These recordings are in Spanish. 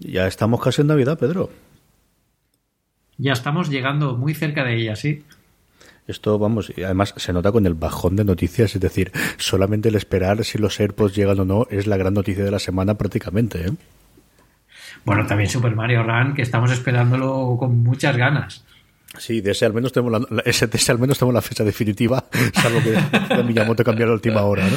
Ya estamos casi en Navidad, Pedro. Ya estamos llegando muy cerca de ella, sí. Esto, vamos, y además se nota con el bajón de noticias, es decir, solamente el esperar si los AirPods llegan o no es la gran noticia de la semana prácticamente. ¿eh? Bueno, también Super Mario Run, que estamos esperándolo con muchas ganas. Sí, de ese al menos tenemos la, ese, de ese al menos tenemos la fecha definitiva, salvo que Miyamoto cambió la última hora, ¿no?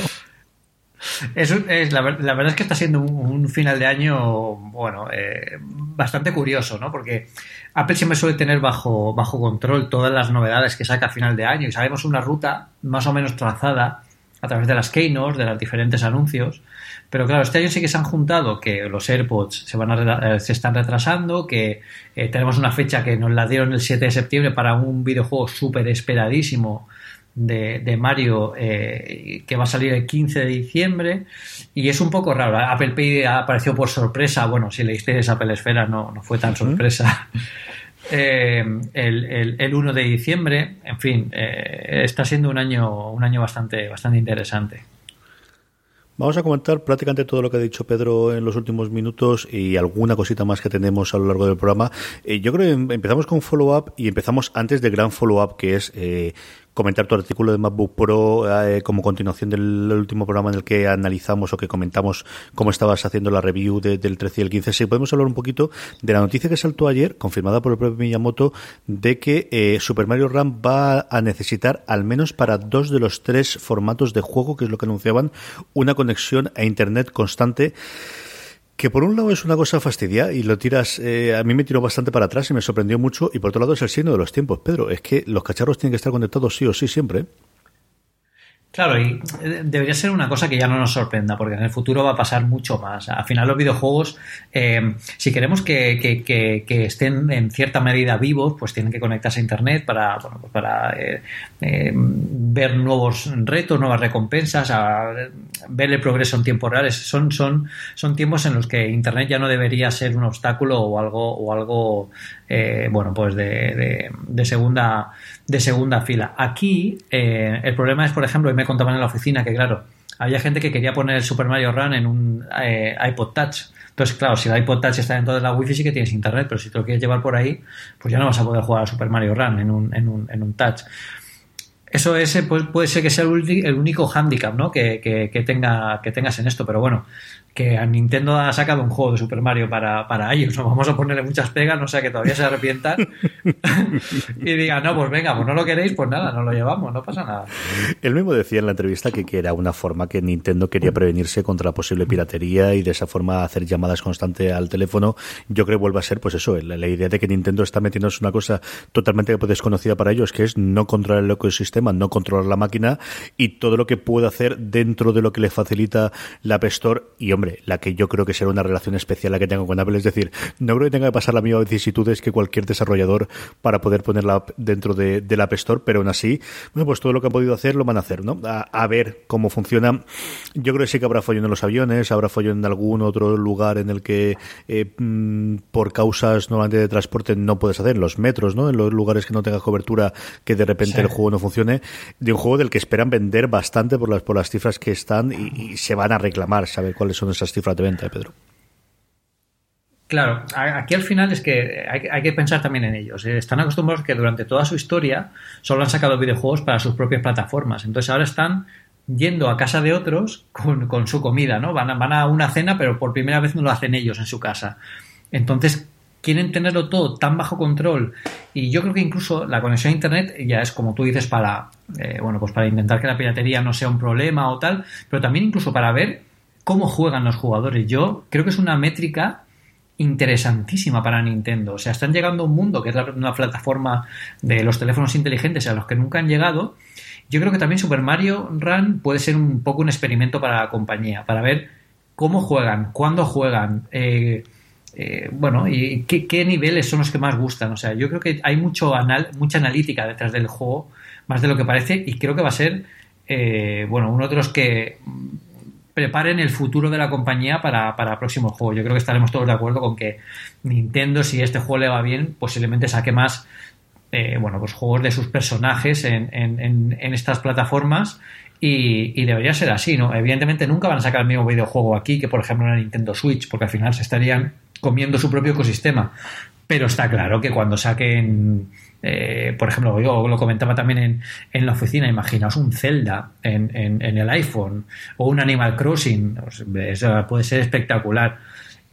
Es, es la, la, verdad es que está siendo un, final de año, bueno, eh, bastante curioso, ¿no? Porque Apple siempre suele tener bajo, bajo control todas las novedades que saca a final de año y sabemos una ruta más o menos trazada a través de las keynotes, de los diferentes anuncios. Pero claro, este año sí que se han juntado que los AirPods se, van a, se están retrasando, que eh, tenemos una fecha que nos la dieron el 7 de septiembre para un videojuego súper esperadísimo de, de Mario eh, que va a salir el 15 de diciembre y es un poco raro. Apple Pay apareció por sorpresa. Bueno, si leísteis Apple Esfera no, no fue tan sorpresa. Eh, el, el, el, 1 de diciembre, en fin, eh, está siendo un año, un año bastante, bastante interesante. Vamos a comentar prácticamente todo lo que ha dicho Pedro en los últimos minutos y alguna cosita más que tenemos a lo largo del programa. Eh, yo creo que empezamos con follow-up y empezamos antes del gran follow-up que es eh, comentar tu artículo de MacBook Pro eh, como continuación del último programa en el que analizamos o que comentamos cómo estabas haciendo la review de, del 13 y el 15. Si podemos hablar un poquito de la noticia que saltó ayer, confirmada por el propio Miyamoto, de que eh, Super Mario Run va a necesitar, al menos para dos de los tres formatos de juego, que es lo que anunciaban, una conexión a Internet constante que por un lado es una cosa fastidia y lo tiras, eh, a mí me tiró bastante para atrás y me sorprendió mucho, y por otro lado es el signo de los tiempos. Pedro, es que los cacharros tienen que estar conectados sí o sí siempre. Claro, y eh, debería ser una cosa que ya no nos sorprenda, porque en el futuro va a pasar mucho más. Al final los videojuegos, eh, si queremos que, que, que, que, estén en cierta medida vivos, pues tienen que conectarse a Internet para, bueno, pues para eh, eh, ver nuevos retos, nuevas recompensas, a ver el progreso en tiempo real. Son, son, son tiempos en los que Internet ya no debería ser un obstáculo o algo, o algo eh, bueno, pues de, de, segunda, de segunda fila. Aquí el problema es, por ejemplo, me contaban en la oficina que, claro, había gente que quería poner el Super Mario Run en un eh, iPod Touch. Entonces, claro, si el iPod Touch está dentro de la Wi-Fi sí que tienes internet, pero si te lo quieres llevar por ahí, pues ya no vas a poder jugar a Super Mario Run en un, en un, en un Touch. Eso ese pues, puede ser que sea el único hándicap ¿no? que, que, que, tenga, que tengas en esto, pero bueno, que a Nintendo ha sacado un juego de Super Mario para, para ellos, no vamos a ponerle muchas pegas, no sea que todavía se arrepientan y digan, no, pues venga, pues no lo queréis, pues nada, no lo llevamos, no pasa nada. Él mismo decía en la entrevista que, que era una forma que Nintendo quería prevenirse contra la posible piratería y de esa forma hacer llamadas constantes al teléfono. Yo creo que vuelve a ser, pues eso, la, la idea de que Nintendo está metiéndose una cosa totalmente desconocida para ellos, que es no controlar el ecosistema, no controlar la máquina y todo lo que puede hacer dentro de lo que le facilita la App Store y, hombre, hombre, la que yo creo que será una relación especial la que tengo con Apple. Es decir, no creo que tenga que pasar la misma vicisitudes que cualquier desarrollador para poder ponerla dentro de, de, la App Store, pero aún así, bueno, pues todo lo que han podido hacer lo van a hacer, ¿no? A, a ver cómo funciona. Yo creo que sí que habrá follón en los aviones, habrá follón en algún otro lugar en el que eh, por causas normalmente de transporte no puedes hacer, en los metros, ¿no? En los lugares que no tengas cobertura, que de repente sí. el juego no funcione. De un juego del que esperan vender bastante por las, por las cifras que están y, y se van a reclamar, saber cuáles son esas cifras de venta, Pedro. Claro, aquí al final es que hay, que pensar también en ellos. Están acostumbrados que durante toda su historia solo han sacado videojuegos para sus propias plataformas. Entonces ahora están yendo a casa de otros con, su comida, ¿no? Van a, van a una cena, pero por primera vez no lo hacen ellos en su casa. Entonces, quieren tenerlo todo tan bajo control y yo creo que incluso la conexión a internet ya es como tú dices para eh, bueno pues para intentar que la piratería no sea un problema o tal pero también incluso para ver cómo juegan los jugadores. Yo creo que es una métrica interesantísima para Nintendo. O sea están llegando a un mundo que es una plataforma de los teléfonos inteligentes a los que nunca han llegado. Yo creo que también Super Mario Run puede ser un poco un experimento para la compañía para ver cómo juegan cuándo juegan eh, eh, bueno, y qué, niveles son los que más gustan. O sea, yo creo que hay mucho anal, mucha analítica detrás del juego, más de lo que parece, y creo que va a ser, eh, bueno, uno de los que preparen el futuro de la compañía para, para próximos juegos. Yo creo que estaremos todos de acuerdo con que Nintendo, si este juego le va bien, posiblemente saque más, eh, bueno, pues juegos de sus personajes en, en, en estas plataformas y, debería ser así, ¿no? Evidentemente nunca van a sacar el mismo videojuego aquí que, por ejemplo, una Nintendo Switch, porque al final se estarían comiendo su propio ecosistema. Pero está claro que cuando saquen, eh, por ejemplo, yo lo comentaba también en, en la oficina, imaginaos un Zelda en, en, el iPhone o un Animal Crossing, eso puede ser espectacular.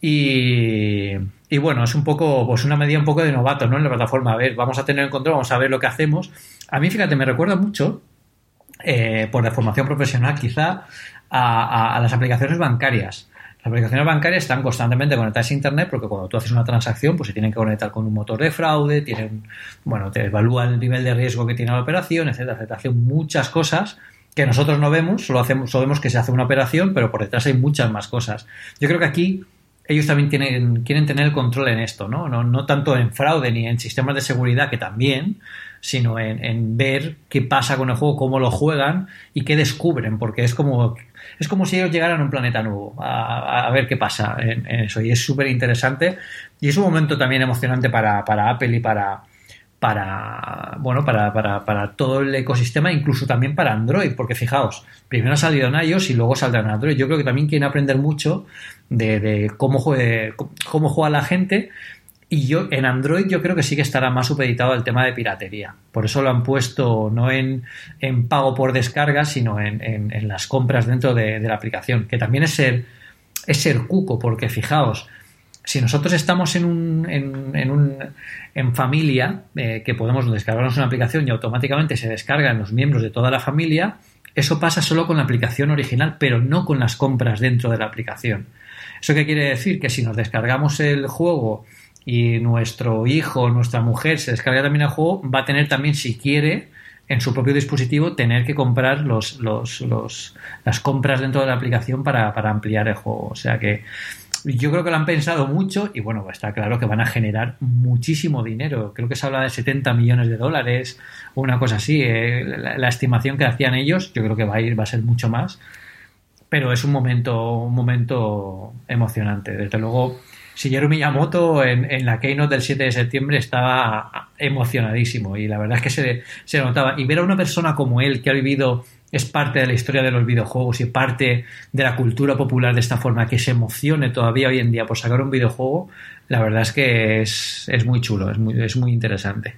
Y, y, bueno, es un poco, pues una medida un poco de novato, ¿no? En la plataforma, a ver, vamos a tener en control, vamos a ver lo que hacemos. A mí, fíjate, me recuerda mucho, eh, por de formación profesional, quizá, a las aplicaciones bancarias. Las aplicaciones bancarias están constantemente conectadas a Internet porque cuando tú haces una transacción, pues se tienen que conectar con un motor de fraude, tienen, bueno, te evalúan el nivel de riesgo que tiene la operación, etcétera, etcétera. Hacen muchas cosas que nosotros no vemos, solo, hacemos, solo vemos que se hace una operación, pero por detrás hay muchas más cosas. Yo creo que aquí ellos también tienen, quieren tener el control en esto, ¿no? ¿no? No tanto en fraude ni en sistemas de seguridad, que también, sino en, ver qué pasa con el juego, cómo lo juegan y qué descubren, porque es como, es como si ellos llegaran a un planeta nuevo, a, ver qué pasa en, eso. Y es súper interesante y es un momento también emocionante para, Apple y para, bueno para, para, para, todo el ecosistema incluso también para Android porque fijaos primero ha salido en iOS y luego saldrá Android yo creo que también quieren aprender mucho de, de cómo, juegue, cómo juega la gente y yo, en Android yo creo que sí que estará más supeditado al tema de piratería. Por eso lo han puesto no en, en pago por descarga, sino en, en, las compras dentro de, la aplicación. Que también es ser, es ser cuco, porque fijaos, si nosotros estamos en un, en, un, en familia, eh, que podemos descargarnos una aplicación y automáticamente se descargan los miembros de toda la familia, eso pasa solo con la aplicación original, pero no con las compras dentro de la aplicación. ¿Eso qué quiere decir? Que si nos descargamos el juego y nuestro hijo, nuestra mujer se descarga también el juego, va a tener también, si quiere, en su propio dispositivo, tener que comprar los, los, los, las compras dentro de la aplicación para, para ampliar el juego. O sea que yo creo que lo han pensado mucho y bueno, está claro que van a generar muchísimo dinero. Creo que se habla de 70 millones de dólares o una cosa así. Eh, la, la, estimación que hacían ellos, yo creo que va a ir, va a ser mucho más. Pero es un momento, un momento emocionante. Desde luego, Shigeru Miyamoto en, en, la keynote del 7 de septiembre estaba emocionadísimo y la verdad es que se, se notaba. Y ver a una persona como él que ha vivido, es parte de la historia de los videojuegos y parte de la cultura popular de esta forma, que se emocione todavía hoy en día por sacar un videojuego, la verdad es que es, es muy chulo, es muy, es muy interesante.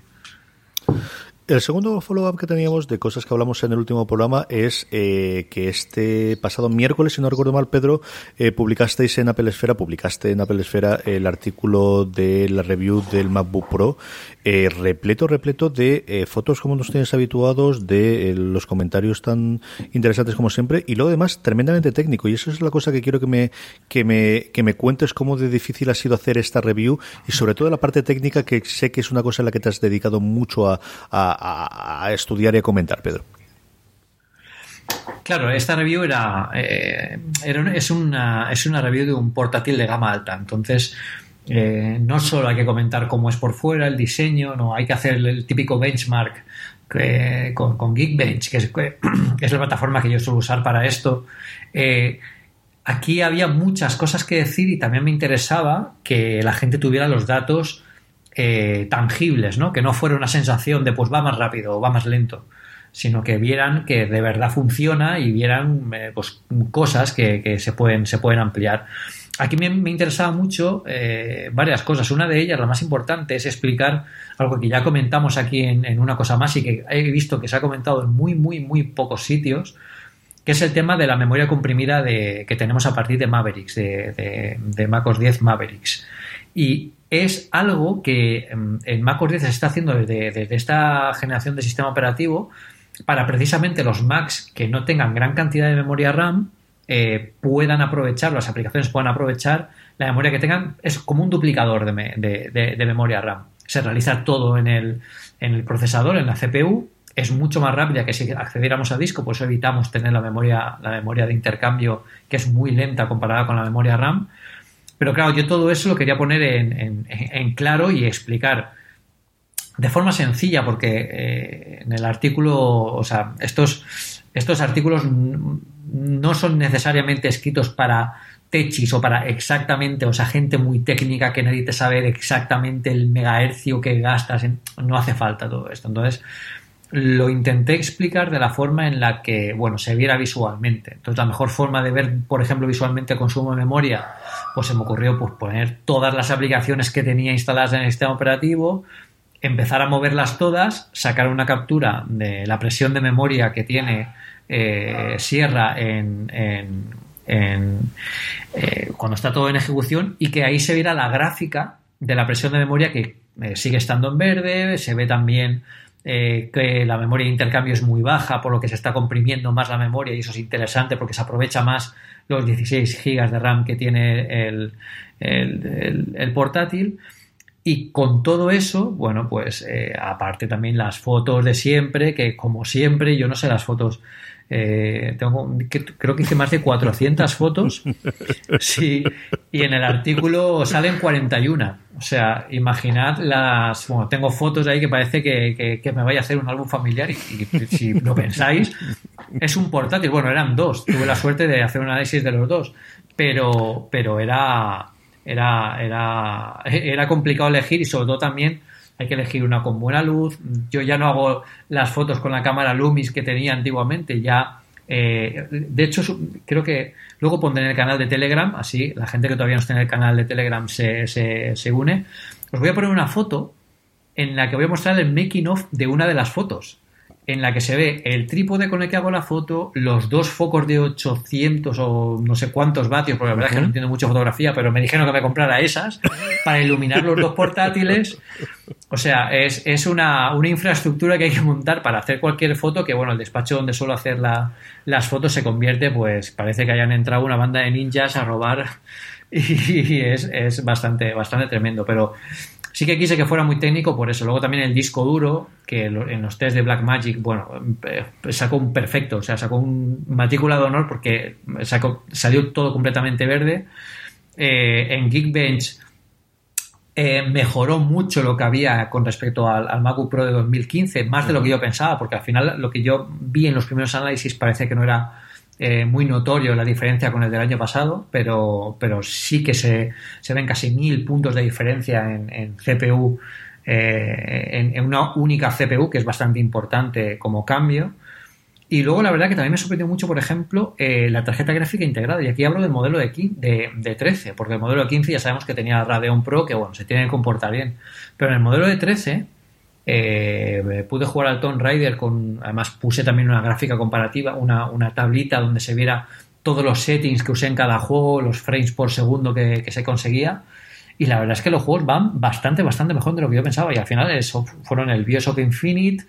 El segundo follow-up que teníamos de cosas que hablamos en el último programa es eh, que este pasado miércoles, si no recuerdo mal, Pedro, eh, publicasteis en Apple Esfera, publicaste en Apple Esfera el artículo de la review del MacBook Pro, eh, repleto, repleto de eh, fotos como nos tienes habituados, de eh, los comentarios tan interesantes como siempre, y luego además tremendamente técnico. Y eso es la cosa que quiero que me, que me, que me cuentes cómo de difícil ha sido hacer esta review y sobre todo la parte técnica que sé que es una cosa en la que te has dedicado mucho a a, estudiar y a comentar, Pedro. Claro, esta review era, eh, es, una, es una review de un portátil de gama alta, entonces eh, no solo hay que comentar cómo es por fuera, el diseño, no, hay que hacer el típico benchmark con, Geekbench, que es, la plataforma que yo suelo usar para esto. Eh, aquí había muchas cosas que decir y también me interesaba que la gente tuviera los datos eh, tangibles, ¿no? Que no fuera una sensación de pues va más rápido o va más lento, sino que vieran que de verdad funciona y vieran eh, pues, cosas que, se, pueden, se pueden ampliar. Aquí me, interesaba mucho eh, varias cosas. Una de ellas, la más importante, es explicar algo que ya comentamos aquí en, en, una cosa más y que he visto que se ha comentado en muy, muy, muy pocos sitios, que es el tema de la memoria comprimida de, que tenemos a partir de Mavericks, de, de, MacOS 10 Mavericks. Y es algo que en macOS 10 se está haciendo desde, esta generación de sistema operativo para precisamente los Macs que no tengan gran cantidad de memoria RAM eh, puedan aprovechar, las aplicaciones puedan aprovechar la memoria que tengan. Es como un duplicador de, memoria RAM. Se realiza todo en el, en el procesador, en la CPU, es mucho más rápida que si accediéramos a disco, pues evitamos tener la memoria, la memoria de intercambio que es muy lenta comparada con la memoria RAM. Pero claro, yo todo eso lo quería poner en, claro y explicar de forma sencilla, porque eh, en el artículo, o sea, estos, estos artículos no son necesariamente escritos para techis o para exactamente, o sea, gente muy técnica que necesite saber exactamente el megahercio que gastas. no hace falta todo esto. Entonces, lo intenté explicar de la forma en la que, bueno, se viera visualmente. Entonces, la mejor forma de ver, por ejemplo, visualmente consumo de memoria, pues se me ocurrió pues, poner todas las aplicaciones que tenía instaladas en el sistema operativo, empezar a moverlas todas, sacar una captura de la presión de memoria que tiene eh, Sierra en, en, eh, cuando está todo en ejecución y que ahí se viera la gráfica de la presión de memoria que eh, sigue estando en verde, se ve también eh, que la memoria de intercambio es muy baja, por lo que se está comprimiendo más la memoria y eso es interesante porque se aprovecha más los 16 GB de RAM que tiene el, el, portátil. Y con todo eso, bueno, pues eh, aparte también las fotos de siempre, que como siempre, yo no sé las fotos eh, tengo, creo que hice más de 400 fotos. Sí, y en el artículo salen 41. O sea, imaginad las. Bueno, tengo fotos ahí que parece que, me vaya a hacer un álbum familiar y, si lo pensáis, es un portátil. Bueno, eran dos. Tuve la suerte de hacer un análisis de los dos. Pero, pero era, era, era, era complicado elegir y sobre todo también hay que elegir una con buena luz. Yo ya no hago las fotos con la cámara Lumis que tenía antiguamente, ya. Eh, de hecho, creo que luego pondré en el canal de Telegram, así la gente que todavía no está en el canal de Telegram se, se, se une. Os voy a poner una foto en la que voy a mostrar el making of de una de las fotos en la que se ve el trípode con el que hago la foto, los dos focos de 800 o no sé cuántos vatios, porque la verdad es que no entiendo mucho fotografía, pero me dijeron que me comprara esas para iluminar los dos portátiles. O sea, es, es una, una, infraestructura que hay que montar para hacer cualquier foto, que bueno, el despacho donde suelo hacer la, las fotos se convierte, pues parece que hayan entrado una banda de ninjas a robar y es, es bastante, bastante tremendo, pero Sí que quise que fuera muy técnico por eso. Luego también el disco duro, que en los test de Blackmagic, bueno, eh, sacó un perfecto, o sea, sacó un matrícula de honor porque sacó, salió todo completamente verde. Eh, en Geekbench eh, mejoró mucho lo que había con respecto al, al, MacBook Pro de 2015, más de lo que yo pensaba, porque al final lo que yo vi en los primeros análisis parece que no era eh, muy notorio la diferencia con el del año pasado, pero, pero sí que se, se ven casi mil puntos de diferencia en, CPU, eh, en, una única CPU, que es bastante importante como cambio. Y luego la verdad que también me sorprendió mucho, por ejemplo, eh, la tarjeta gráfica integrada. Y aquí hablo del modelo de, de, de, 13, porque el modelo de 15 ya sabemos que tenía Radeon Pro, que bueno, se tiene que comportar bien. Pero en el modelo de 13 eh, pude jugar al Tomb Raider con. Además, puse también una gráfica comparativa, una, una, tablita donde se viera todos los settings que usé en cada juego, los frames por segundo que, se conseguía. Y la verdad es que los juegos van bastante, bastante mejor de lo que yo pensaba. Y al final eso fueron el Bioshock Infinite,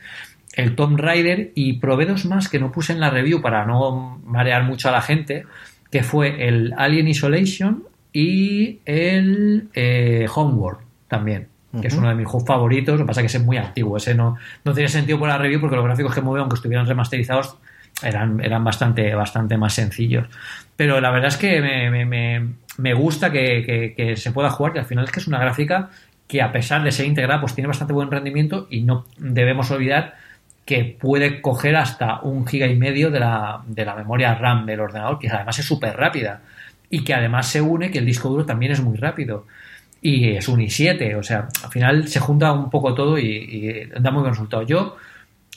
el Tomb Raider y probé dos más que no puse en la review para no marear mucho a la gente, que fue el Alien Isolation y el eh, Homeworld también que es uno de mis juegos favoritos. Lo que pasa es que es muy antiguo. Ese no, no tiene sentido por la review porque los gráficos que mueve, aunque estuvieran remasterizados, eran, eran bastante, bastante más sencillos. Pero la verdad es que me, me, me gusta que, que, se pueda jugar, que al final es que es una gráfica que a pesar de ser integrada, pues tiene bastante buen rendimiento y no debemos olvidar que puede coger hasta un giga y medio de la, de la memoria RAM del ordenador, que además es súper rápida y que además se une que el disco duro también es muy rápido y es un i7, o sea, al final se junta un poco todo y, da muy buen resultado. Yo,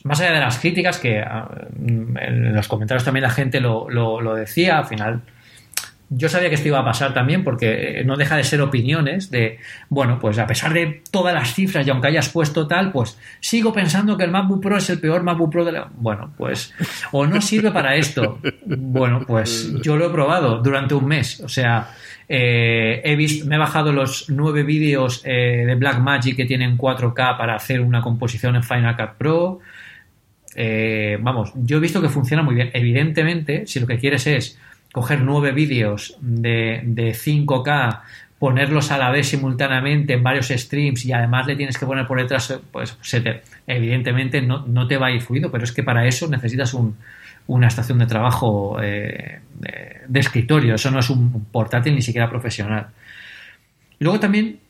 más allá de las críticas, que ah, en los comentarios también la gente lo, lo, decía, al final yo sabía que esto iba a pasar también porque eh, no deja de ser opiniones de, bueno, pues a pesar de todas las cifras y aunque hayas puesto tal, pues sigo pensando que el MacBook Pro es el peor MacBook Pro de la... Bueno, pues, o no sirve para esto. Bueno, pues yo lo he probado durante un mes. O sea, eh, he visto, me he bajado los nueve vídeos eh, de Blackmagic que tienen 4K para hacer una composición en Final Cut Pro. vamos, yo he visto que funciona muy bien. Evidentemente, si lo que quieres es coger nueve vídeos de, 5K, ponerlos a la vez simultáneamente en varios streams y además le tienes que poner por detrás, pues evidentemente no, te va a ir fluido, pero es que para eso necesitas una estación de trabajo eh, de, escritorio, eso no es un portátil ni siquiera profesional. Luego también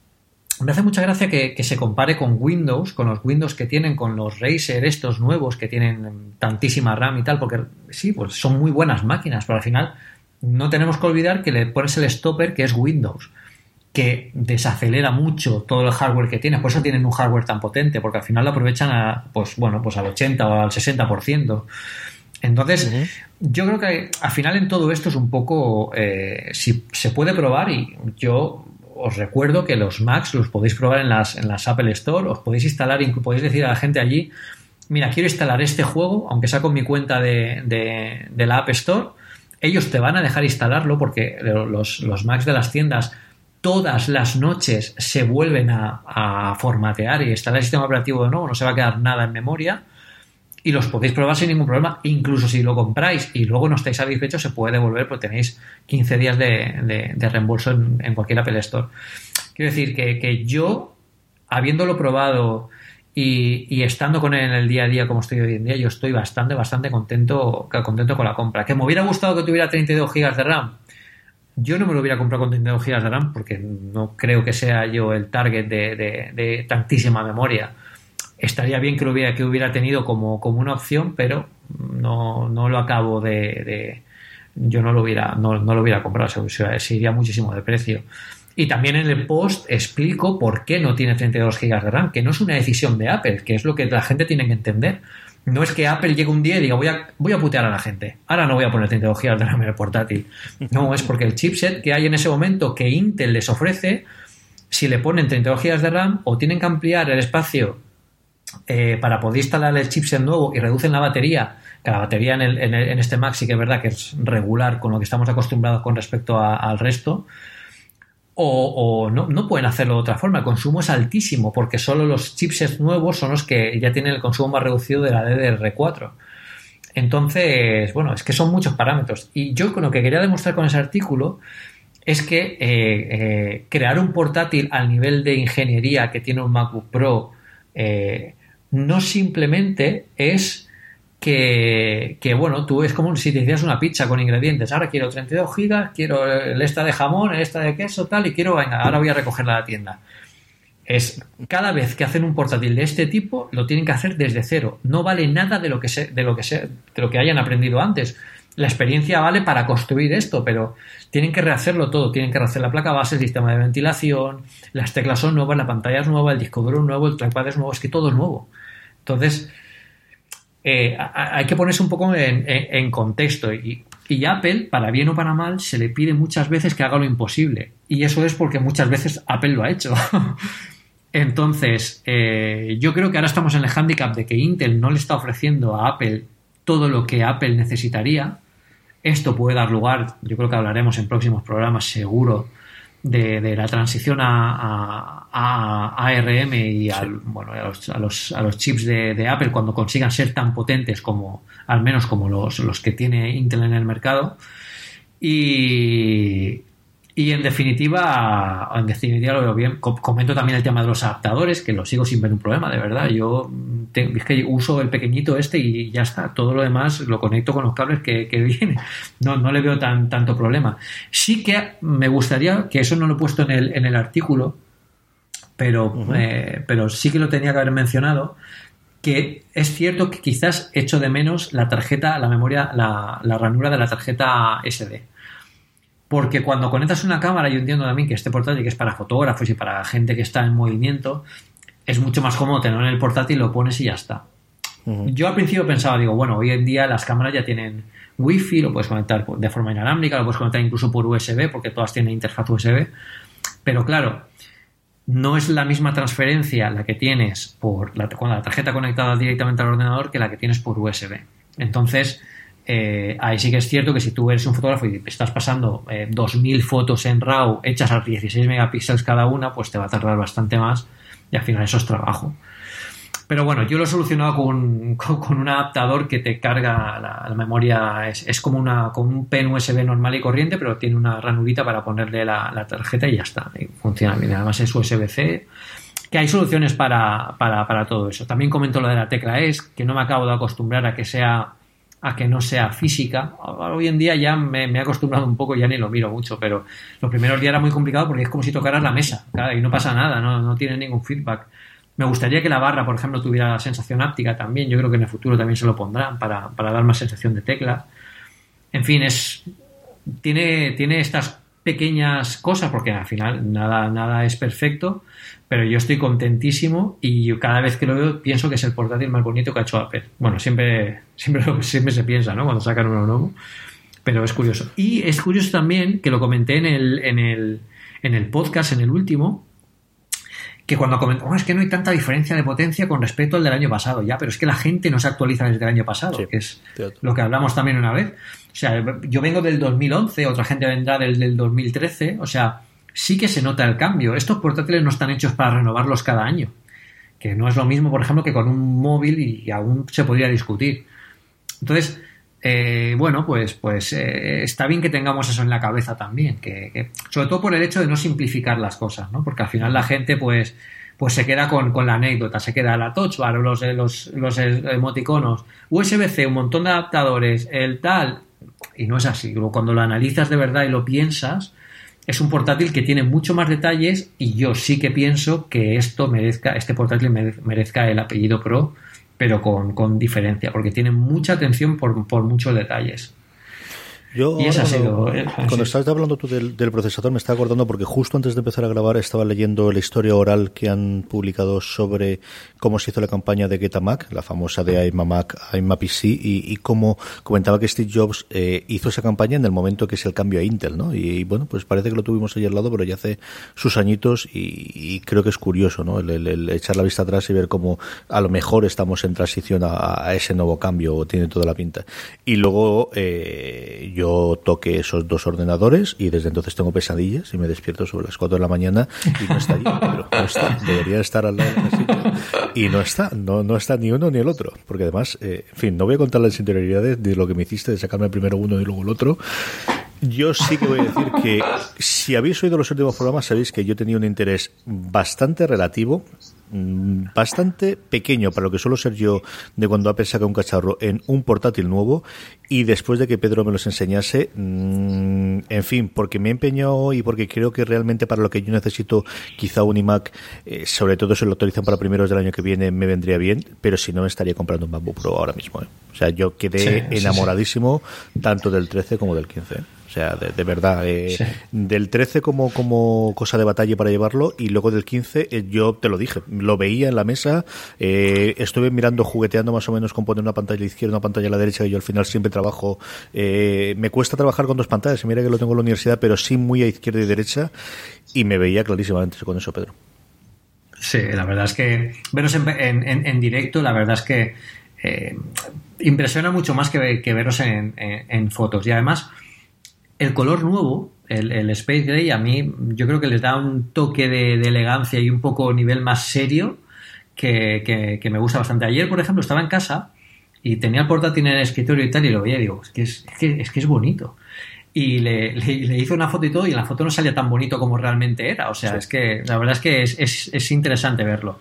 me hace mucha gracia que, se compare con Windows, con los Windows que tienen, con los Razer estos nuevos que tienen tantísima RAM y tal, porque sí, pues son muy buenas máquinas, pero al final no tenemos que olvidar que le pones el stopper que es Windows, que desacelera mucho todo el hardware que tiene, por eso tienen un hardware tan potente, porque al final lo aprovechan pues bueno, pues al 80 o al 60%. Entonces, yo creo que al final en todo esto es un poco, eh, si se puede probar y yo os recuerdo que los Macs los podéis probar en las, en las Apple Store, os podéis instalar, incluso podéis decir a la gente allí, mira, quiero instalar este juego, aunque sea con mi cuenta de, de la App Store, ellos te van a dejar instalarlo porque los, los Macs de las tiendas todas las noches se vuelven a, formatear y instalar el sistema operativo de nuevo, no se va a quedar nada en memoria y los podéis probar sin ningún problema. Incluso si lo compráis y luego no estáis satisfechos, se puede devolver porque tenéis 15 días de, reembolso en, cualquier Apple Store. Quiero decir que, que yo, habiéndolo probado y, estando con él en el día a día como estoy hoy en día, yo estoy bastante, bastante contento, contento con la compra. ¿Que me hubiera gustado que tuviera 32 GB de RAM? Yo no me lo hubiera comprado con 32 GB de RAM porque no creo que sea yo el target de, tantísima memoria. Estaría bien que lo hubiera, que hubiera tenido como, como una opción, pero no, no lo acabo de, yo no lo hubiera, no, lo hubiera comprado, se iría muchísimo de precio. Y también en el post explico por qué no tiene 32 GB de RAM, que no es una decisión de Apple, que es lo que la gente tiene que entender. No es que Apple llegue un día y diga voy a, voy a putear a la gente. Ahora no voy a poner 32 GB de RAM en el portátil. No, es porque el chipset que hay en ese momento que Intel les ofrece, si le ponen 32 GB de RAM o tienen que ampliar el espacio eh, para poder instalar el chipset nuevo y reducen la batería, que la batería en, el, en, este Mac sí que es verdad que es regular con lo que estamos acostumbrados con respecto al resto, o, no, pueden hacerlo de otra forma. El consumo es altísimo porque solo los chipsets nuevos son los que ya tienen el consumo más reducido de la DDR4. Entonces, bueno, es que son muchos parámetros. Y yo con lo que quería demostrar con ese artículo es que eh, eh, crear un portátil al nivel de ingeniería que tiene un MacBook Pro eh, no simplemente es que, bueno, tú es como si te hicieras una pizza con ingredientes. Ahora quiero 32 gigas, quiero esta de jamón, esta de queso, tal, y quiero, venga, ahora voy a recogerla a la tienda. Es cada vez que hacen un portátil de este tipo, lo tienen que hacer desde cero. No vale nada de lo que se, de lo que se, de lo que hayan aprendido antes. La experiencia vale para construir esto, pero tienen que rehacerlo todo. Tienen que rehacer la placa base, el sistema de ventilación, las teclas son nuevas, la pantalla es nueva, el disco duro es nuevo, el trackpad es nuevo, es que todo es nuevo. Entonces, eh, hay que ponerse un poco en, contexto. Y, Apple, para bien o para mal, se le pide muchas veces que haga lo imposible. Y eso es porque muchas veces Apple lo ha hecho. Entonces, eh, yo creo que ahora estamos en el handicap de que Intel no le está ofreciendo a Apple todo lo que Apple necesitaría. Esto puede dar lugar, yo creo que hablaremos en próximos programas seguro, de, la transición a, ARM y bueno, a, los, a, los, chips de, Apple cuando consigan ser tan potentes como, al menos como los, los que tiene Intel en el mercado. Y, y en definitiva, en definitiva lo veo bien. Comento también el tema de los adaptadores, que lo sigo sin ver un problema, de verdad. Yo es que uso el pequeñito este y ya está. Todo lo demás lo conecto con los cables que, que viene. No, no le veo tan, tanto problema. Sí que me gustaría, que eso no lo he puesto en el, en el artículo, pero, eh, pero sí que lo tenía que haber mencionado, que es cierto que quizás echo de menos la tarjeta, la memoria, la, la ranura de la tarjeta SD porque cuando conectas una cámara, yo entiendo también que este portátil que es para fotógrafos y para gente que está en movimiento, es mucho más cómodo tenerlo en el portátil, lo pones y ya está. Yo al principio pensaba, digo, bueno, hoy en día las cámaras ya tienen wifi, lo puedes conectar de forma inalámbrica, lo puedes conectar incluso por USB, porque todas tienen interfaz USB. Pero claro, no es la misma transferencia la que tienes por la, con la tarjeta conectada directamente al ordenador que la que tienes por USB. Entonces, eh, ahí sí que es cierto que si tú eres un fotógrafo y estás pasando 2.000 eh, fotos en RAW hechas a 16 megapíxeles cada una, pues te va a tardar bastante más y al final eso es trabajo. Pero bueno, yo lo he solucionado con, con, un adaptador que te carga la, memoria, es, como, una, como un pen USB normal y corriente, pero tiene una ranurita para ponerle la, tarjeta y ya está, funciona bien. Además es USB-C, que hay soluciones para, para, para, todo eso. También comento lo de la tecla ES, que no me acabo de acostumbrar a que sea a que no sea física. Hoy en día ya me, he acostumbrado un poco, ya ni lo miro mucho, pero los primeros días era muy complicado porque es como si tocaras la mesa, y no pasa nada, no, no tiene ningún feedback. Me gustaría que la barra, por ejemplo, tuviera sensación áptica también. Yo creo que en el futuro también se lo pondrán para, dar más sensación de tecla. En fin, es tiene, tiene estas pequeñas cosas, porque al final nada, nada es perfecto, pero yo estoy contentísimo y cada vez que lo veo pienso que es el portátil más bonito que ha hecho Apple. Bueno, siempre, siempre, siempre se piensa, ¿no? Cuando sacan uno nuevo, pero es curioso. Y es curioso también que lo comenté en el, en el, en el podcast, en el último, que cuando comentamos oh, es que no hay tanta diferencia de potencia con respecto al del año pasado, ya, pero es que la gente no se actualiza desde el año pasado, que es lo que hablamos también una vez. O sea, yo vengo del 2011, otra gente vendrá del, del 2013, o sea, sí que se nota el cambio. Estos portátiles no están hechos para renovarlos cada año, que no es lo mismo, por ejemplo, que con un móvil y aún se podría discutir. Entonces, eh, bueno, pues, pues eh, está bien que tengamos eso en la cabeza también, que, sobre todo por el hecho de no simplificar las cosas, ¿no? Porque al final la gente, pues, pues se queda con, la anécdota, se queda la touch bar, los, los, los emoticonos, USB-C, un montón de adaptadores, el tal, y no es así. Cuando lo analizas de verdad y lo piensas, es un portátil que tiene mucho más detalles y yo sí que pienso que esto merezca, este portátil merezca el apellido Pro pero con, con diferencia, porque tiene mucha atención por, por muchos detalles. Yo y cuando, eh, cuando estabas hablando tú del, procesador me estaba acordando porque justo antes de empezar a grabar estaba leyendo la historia oral que han publicado sobre cómo se hizo la campaña de Getamac, la famosa de iMac, iMac y, y cómo comentaba que Steve Jobs eh, hizo esa campaña en el momento que es el cambio a Intel, ¿no? Y, bueno, pues parece que lo tuvimos ahí al lado, pero ya hace sus añitos y, creo que es curioso, ¿no? El, echar la vista atrás y ver cómo a lo mejor estamos en transición a, ese nuevo cambio, tiene toda la pinta. Y luego eh, yo toque esos dos ordenadores y desde entonces tengo pesadillas y me despierto sobre las 4 de la mañana y no está allí, pero no está, debería estar al lado de y no está, no, no está ni uno ni el otro, porque además, eh, en fin, no voy a contar las interioridades de lo que me hiciste de sacarme primero uno y luego el otro. Yo sí que voy a decir que si habéis oído los últimos programas sabéis que yo tenía un interés bastante relativo bastante pequeño para lo que suelo ser yo de cuando Apple saca un cacharro en un portátil nuevo y después de que Pedro me los enseñase, mm, en fin, porque me he empeñado y porque creo que realmente para lo que yo necesito quizá un iMac, eh, sobre todo si lo autorizan para primeros del año que viene, me vendría bien, pero si no estaría comprando un MacBook Pro ahora mismo. ¿eh? O sea, yo quedé enamoradísimo tanto del 13 como del 15 sea, de, verdad. Eh, del 13 como, como cosa de batalla para llevarlo y luego del 15 eh, yo te lo dije, lo veía en la mesa, eh, estuve mirando, jugueteando más o menos con poner una pantalla a la izquierda, una pantalla a la derecha y yo al final siempre trabajo, me cuesta trabajar con dos pantallas, mira que lo tengo en la universidad, pero sí muy a izquierda y derecha y me veía clarísimamente con eso, Pedro. Sí, la verdad es que veros en, en, directo, la verdad es que impresiona mucho más que, veros en, en, fotos. Y además, el color nuevo, el, Space Gray, a mí yo creo que les da un toque de, elegancia y un poco nivel más serio que, me gusta bastante. Ayer, por ejemplo, estaba en casa y tenía el portátil en el escritorio y tal y lo veía y digo, es que es, que, es, bonito. Y le, le, hice una foto y todo y en la foto no salía tan bonito como realmente era. O sea, es que la verdad es que es, es interesante verlo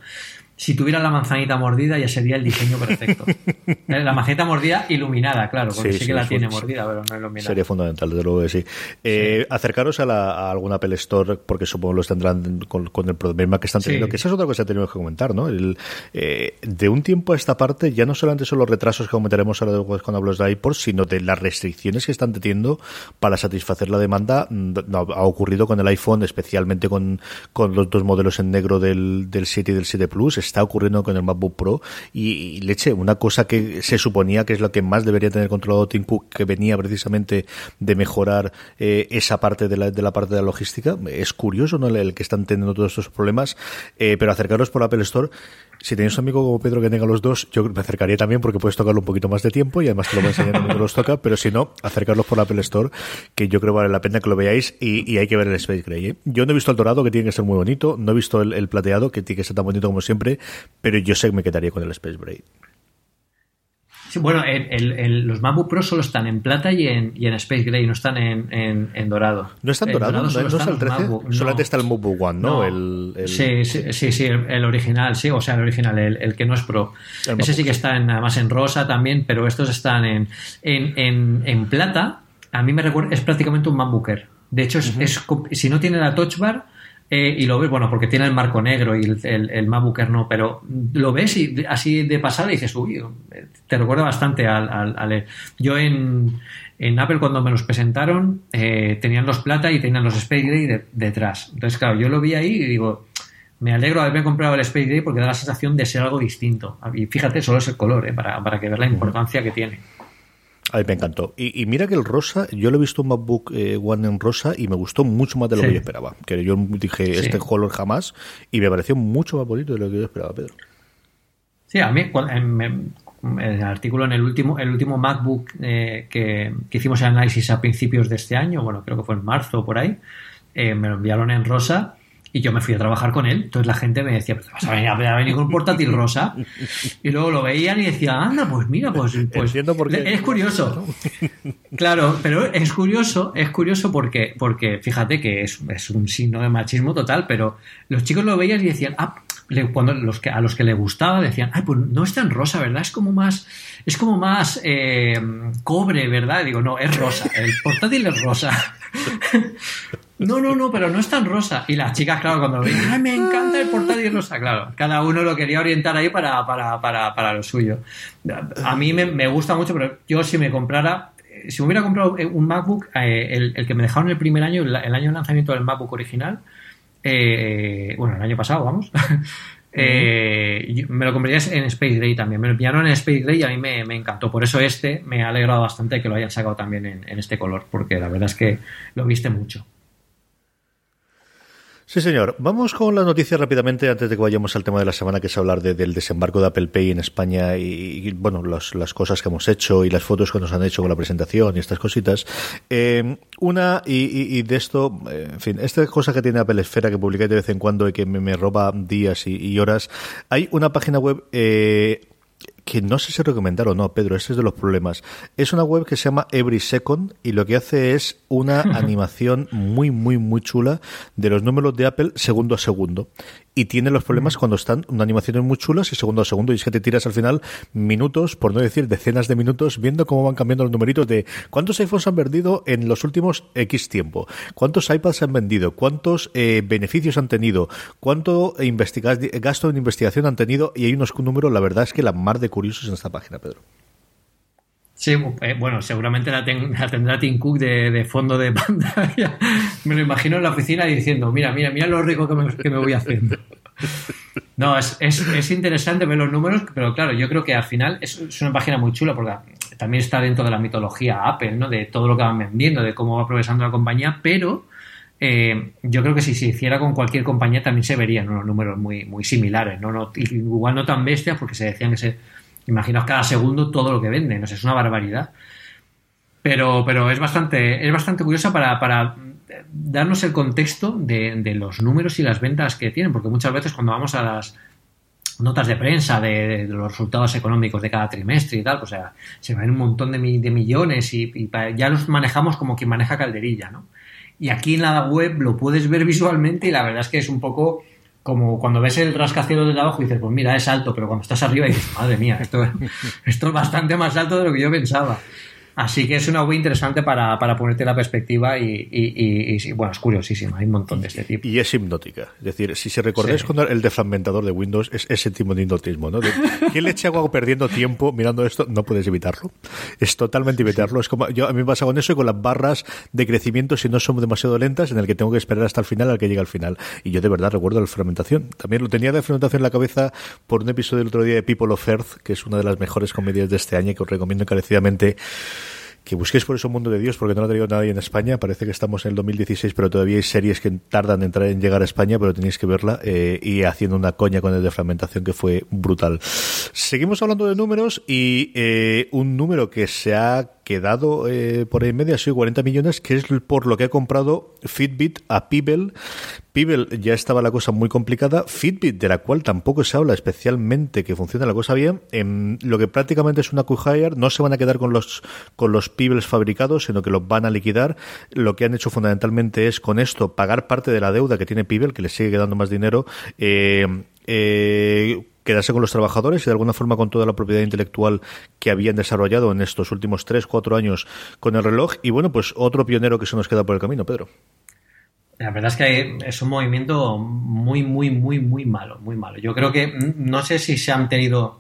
si tuviera la manzanita mordida ya sería el diseño perfecto. Eh, la manzanita mordida iluminada, claro, porque sí, que la tiene mordida, pero no iluminada. Sería fundamental, desde luego que sí. Eh, acercaros a, la, alguna Apple Store, porque supongo que los tendrán con, el problema que están teniendo, que esa es otra cosa que tenemos que comentar, ¿no? El, eh, de un tiempo a esta parte, ya no solamente son los retrasos que comentaremos ahora cuando hablo de iPod, sino de las restricciones que están teniendo para satisfacer la demanda. Mm, ha ocurrido con el iPhone, especialmente con, con los dos modelos en negro del, del 7 y del 7 Plus está ocurriendo con el MacBook Pro y, leche, una cosa que se suponía que es lo que más debería tener controlado Tim Cook, que venía precisamente de mejorar eh, esa parte de la, de la parte de la logística. Es curioso, ¿no? El que están teniendo todos estos problemas, eh, pero acercaros por Apple Store si tenéis un amigo como Pedro que tenga los dos, yo me acercaría también porque puedes tocarlo un poquito más de tiempo y además te lo voy a enseñar cuando los toca, pero si no, acercarlos por la Apple Store, que yo creo vale la pena que lo veáis y, hay que ver el Space Gray. ¿eh? Yo no he visto el dorado, que tiene que ser muy bonito, no he visto el, plateado, que tiene que ser tan bonito como siempre, pero yo sé que me quedaría con el Space Gray bueno, los MacBook Pro solo están en plata y en, y en Space Gray, no están en, en, dorado. ¿No está en dorado? ¿No, es el 13? Solamente está el MacBook One, ¿no? El, Sí, sí, sí, el, original, sí, o sea, el original, el, que no es Pro. Ese sí que está en, además en rosa también, pero estos están en, en, plata. A mí me recuerda, es prácticamente un MacBooker. De hecho, es, si no tiene la touch bar, eh, y lo ves, bueno, porque tiene el marco negro y el, el, el no, pero lo ves y así de pasada y dices, uy, te recuerda bastante al, al, Yo en, en, Apple cuando me los presentaron eh, tenían los plata y tenían los Space Gray detrás. Entonces, claro, yo lo vi ahí y digo, me alegro de haberme comprado el Space Gray porque da la sensación de ser algo distinto. Y fíjate, solo es el color, eh, para, para que veas la importancia que tiene. A mí me encantó. Y, mira que el rosa, yo lo he visto un MacBook eh, One en rosa y me gustó mucho más de lo que yo esperaba. Que yo dije, este color jamás, y me pareció mucho más bonito de lo que yo esperaba, Pedro. Sí, a mí, en, el artículo en el último, el último MacBook eh, que, hicimos el análisis a principios de este año, bueno, creo que fue en marzo o por ahí, eh, me lo enviaron en rosa y yo me fui a trabajar con él. Entonces la gente me decía, pues vas a venir, a venir con un portátil rosa. Y luego lo veían y decía, anda, pues mira, pues, pues es curioso. Claro, pero es curioso, es curioso porque, porque fíjate que es, es un signo de machismo total, pero los chicos lo veían y decían, ah, cuando los que a los que le gustaba decían, ay, pues no es tan rosa, ¿verdad? Es como más, es como más eh, cobre, ¿verdad? digo, no, es rosa, el portátil es rosa. No, no, no, pero no es tan rosa. Y las chicas, claro, cuando lo ven, ¡ay, me encanta el portátil rosa! Claro, cada uno lo quería orientar ahí para, para, para, para lo suyo. A mí me, me, gusta mucho, pero yo si me comprara, si me hubiera comprado un MacBook, eh, el, el, que me dejaron el primer año, el, año de lanzamiento del MacBook original, eh, bueno, el año pasado, vamos, eh, me lo compraría en Space Gray también. Me lo enviaron en Space Gray y a mí me, me, encantó. Por eso este me ha alegrado bastante que lo hayan sacado también en, en este color, porque la verdad es que lo viste mucho. Sí, señor. Vamos con las noticias rápidamente antes de que vayamos al tema de la semana, que es hablar del desembarco de Apple Pay en España y, bueno, las cosas que hemos hecho y las fotos que nos han hecho con la presentación y estas cositas. Eh, una, y, de esto, eh, en fin, esta cosa que tiene Apple Esfera que publica de vez en cuando y que me, roba días y, horas. Hay una página web eh, que no sé si recomendar o no, Pedro, ese es de los problemas. Es una web que se llama Every Second y lo que hace es una animación muy, muy, muy chula de los números de Apple segundo a segundo y tiene los problemas cuando están una animaciones muy chulas y segundo a segundo y es que te tiras al final minutos, por no decir decenas de minutos, viendo cómo van cambiando los numeritos de cuántos iPhones han vendido en los últimos X tiempo, cuántos iPads han vendido, cuántos eh, beneficios han tenido, cuánto gasto en investigación han tenido y hay unos números, la verdad es que la mar de curiosos en esta página, Pedro. Sí, eh, bueno, seguramente la, tendrá Tim Cook de, fondo de pantalla. me lo imagino en la oficina diciendo, mira, mira, mira lo rico que me, que me voy haciendo. No, es, es, interesante ver los números, pero claro, yo creo que al final es, una página muy chula porque también está dentro de la mitología Apple, ¿no? De todo lo que van vendiendo, de cómo va progresando la compañía, pero eh, yo creo que si se hiciera con cualquier compañía también se verían unos números muy, muy similares, ¿no? no igual no tan bestias porque se decían que se Imaginaos cada segundo todo lo que venden, es una barbaridad. Pero, pero es bastante, es bastante curiosa para, para darnos el contexto de, los números y las ventas que tienen, porque muchas veces cuando vamos a las notas de prensa de, los resultados económicos de cada trimestre y tal, pues se ven un montón de, de millones y, ya los manejamos como quien maneja calderilla, ¿no? Y aquí en la web lo puedes ver visualmente y la verdad es que es un poco como cuando ves el rascacielos de abajo dices, pues mira, es alto, pero cuando estás arriba dices, madre mía, esto, esto es bastante más alto de lo que yo pensaba. Así que es una web interesante para, para ponerte la perspectiva y, y, bueno, es curiosísima, hay un montón de este tipo. Y es hipnótica. Es decir, si se recordáis cuando el defragmentador de Windows es ese tipo de hipnotismo, ¿no? De, ¿Qué leche hago perdiendo tiempo mirando esto? No puedes evitarlo. Es totalmente evitarlo. Es como, yo a mí me pasa con eso y con las barras de crecimiento si no son demasiado lentas, en el que tengo que esperar hasta el final al que llega al final. Y yo de verdad recuerdo la fragmentación. También lo tenía de fragmentación en la cabeza por un episodio del otro día de People of Earth, que es una de las mejores comedias de este año que os recomiendo encarecidamente que busquéis por eso un mundo de Dios, porque no lo ha traído nadie en España. Parece que estamos en el 2016, pero todavía hay series que tardan en, entrar, en llegar a España, pero tenéis que verla eh, y haciendo una coña con el de fragmentación que fue brutal. Seguimos hablando de números y eh, un número que se ha quedado eh, por ahí en media, ha sido 40 millones, que es por lo que ha comprado Fitbit a Pibel. Pibel ya estaba la cosa muy complicada. Fitbit, de la cual tampoco se habla especialmente que funciona la cosa bien, en lo que prácticamente es una q no se van a quedar con los, con los Pibels fabricados, sino que los van a liquidar. Lo que han hecho fundamentalmente es con esto pagar parte de la deuda que tiene Pibel, que le sigue quedando más dinero. Eh, eh, quedarse con los trabajadores y de alguna forma con toda la propiedad intelectual que habían desarrollado en estos últimos tres, cuatro años con el reloj. Y bueno, pues otro pionero que se nos queda por el camino, Pedro. La verdad es que es un movimiento muy, muy, muy, muy malo, muy malo. Yo creo que no sé si se han tenido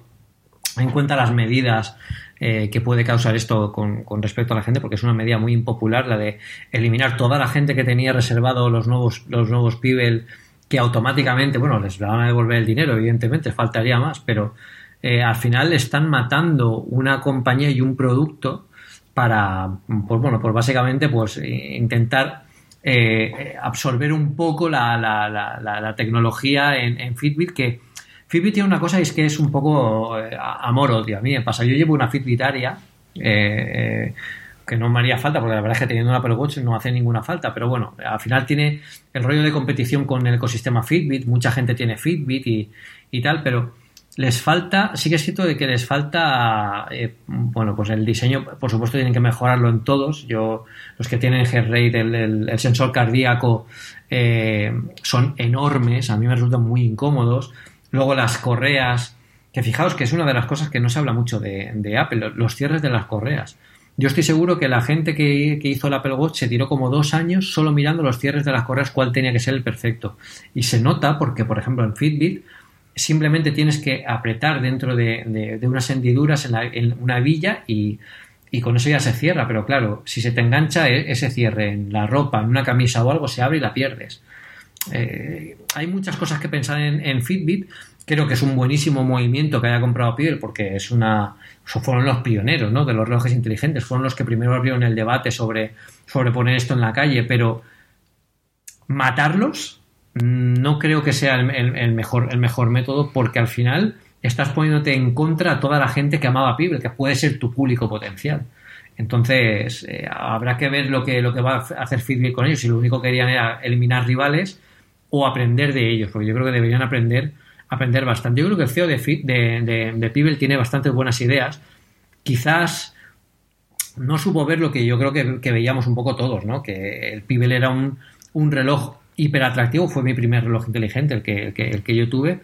en cuenta las medidas eh, que puede causar esto con, con, respecto a la gente, porque es una medida muy impopular, la de eliminar toda la gente que tenía reservado los nuevos, los nuevos Pibel que automáticamente, bueno, les van a devolver el dinero, evidentemente, faltaría más, pero eh, al final están matando una compañía y un producto para, pues bueno, pues básicamente, pues intentar eh, absorber un poco la, la, la, tecnología en, Fitbit, que Fitbit tiene una cosa y es que es un poco eh, amor-odio. A mí me pasa, yo llevo una Fitbit Aria, que no me haría falta, porque la verdad es que teniendo un Apple Watch no hace ninguna falta, pero bueno, al final tiene el rollo de competición con el ecosistema Fitbit, mucha gente tiene Fitbit y, y tal, pero les falta, sí que es cierto de que les falta, eh, bueno, pues el diseño, por supuesto tienen que mejorarlo en todos, yo, los que tienen heart rate, el, sensor cardíaco, eh, son enormes, a mí me resultan muy incómodos, luego las correas, que fijaos que es una de las cosas que no se habla mucho de, de Apple, los cierres de las correas. Yo estoy seguro que la gente que, hizo el Apple Watch se tiró como dos años solo mirando los cierres de las correas cuál tenía que ser el perfecto. Y se nota porque, por ejemplo, en Fitbit simplemente tienes que apretar dentro de, unas hendiduras en, una villa y, con eso ya se cierra. Pero claro, si se te engancha e, ese cierre en la ropa, en una camisa o algo, se abre y la pierdes. Eh, hay muchas cosas que pensar en, Fitbit. Creo que es un buenísimo movimiento que haya comprado Pierre porque es una fueron los pioneros ¿no? de los relojes inteligentes, fueron los que primero abrieron el debate sobre, sobre poner esto en la calle, pero matarlos no creo que sea el, mejor, el mejor método porque al final estás poniéndote en contra a toda la gente que amaba Pibel, que puede ser tu público potencial. Entonces, eh, habrá que ver lo que, lo que va a hacer Fitbit con ellos. Si lo único que querían era eliminar rivales o aprender de ellos, porque yo creo que deberían aprender aprender bastante. Yo creo que el CEO de, de, de, Pibel tiene bastantes buenas ideas. Quizás no supo ver lo que yo creo que, veíamos un poco todos, ¿no? Que el Pibel era un, un reloj hiper atractivo, fue mi primer reloj inteligente, el que, el que, yo tuve,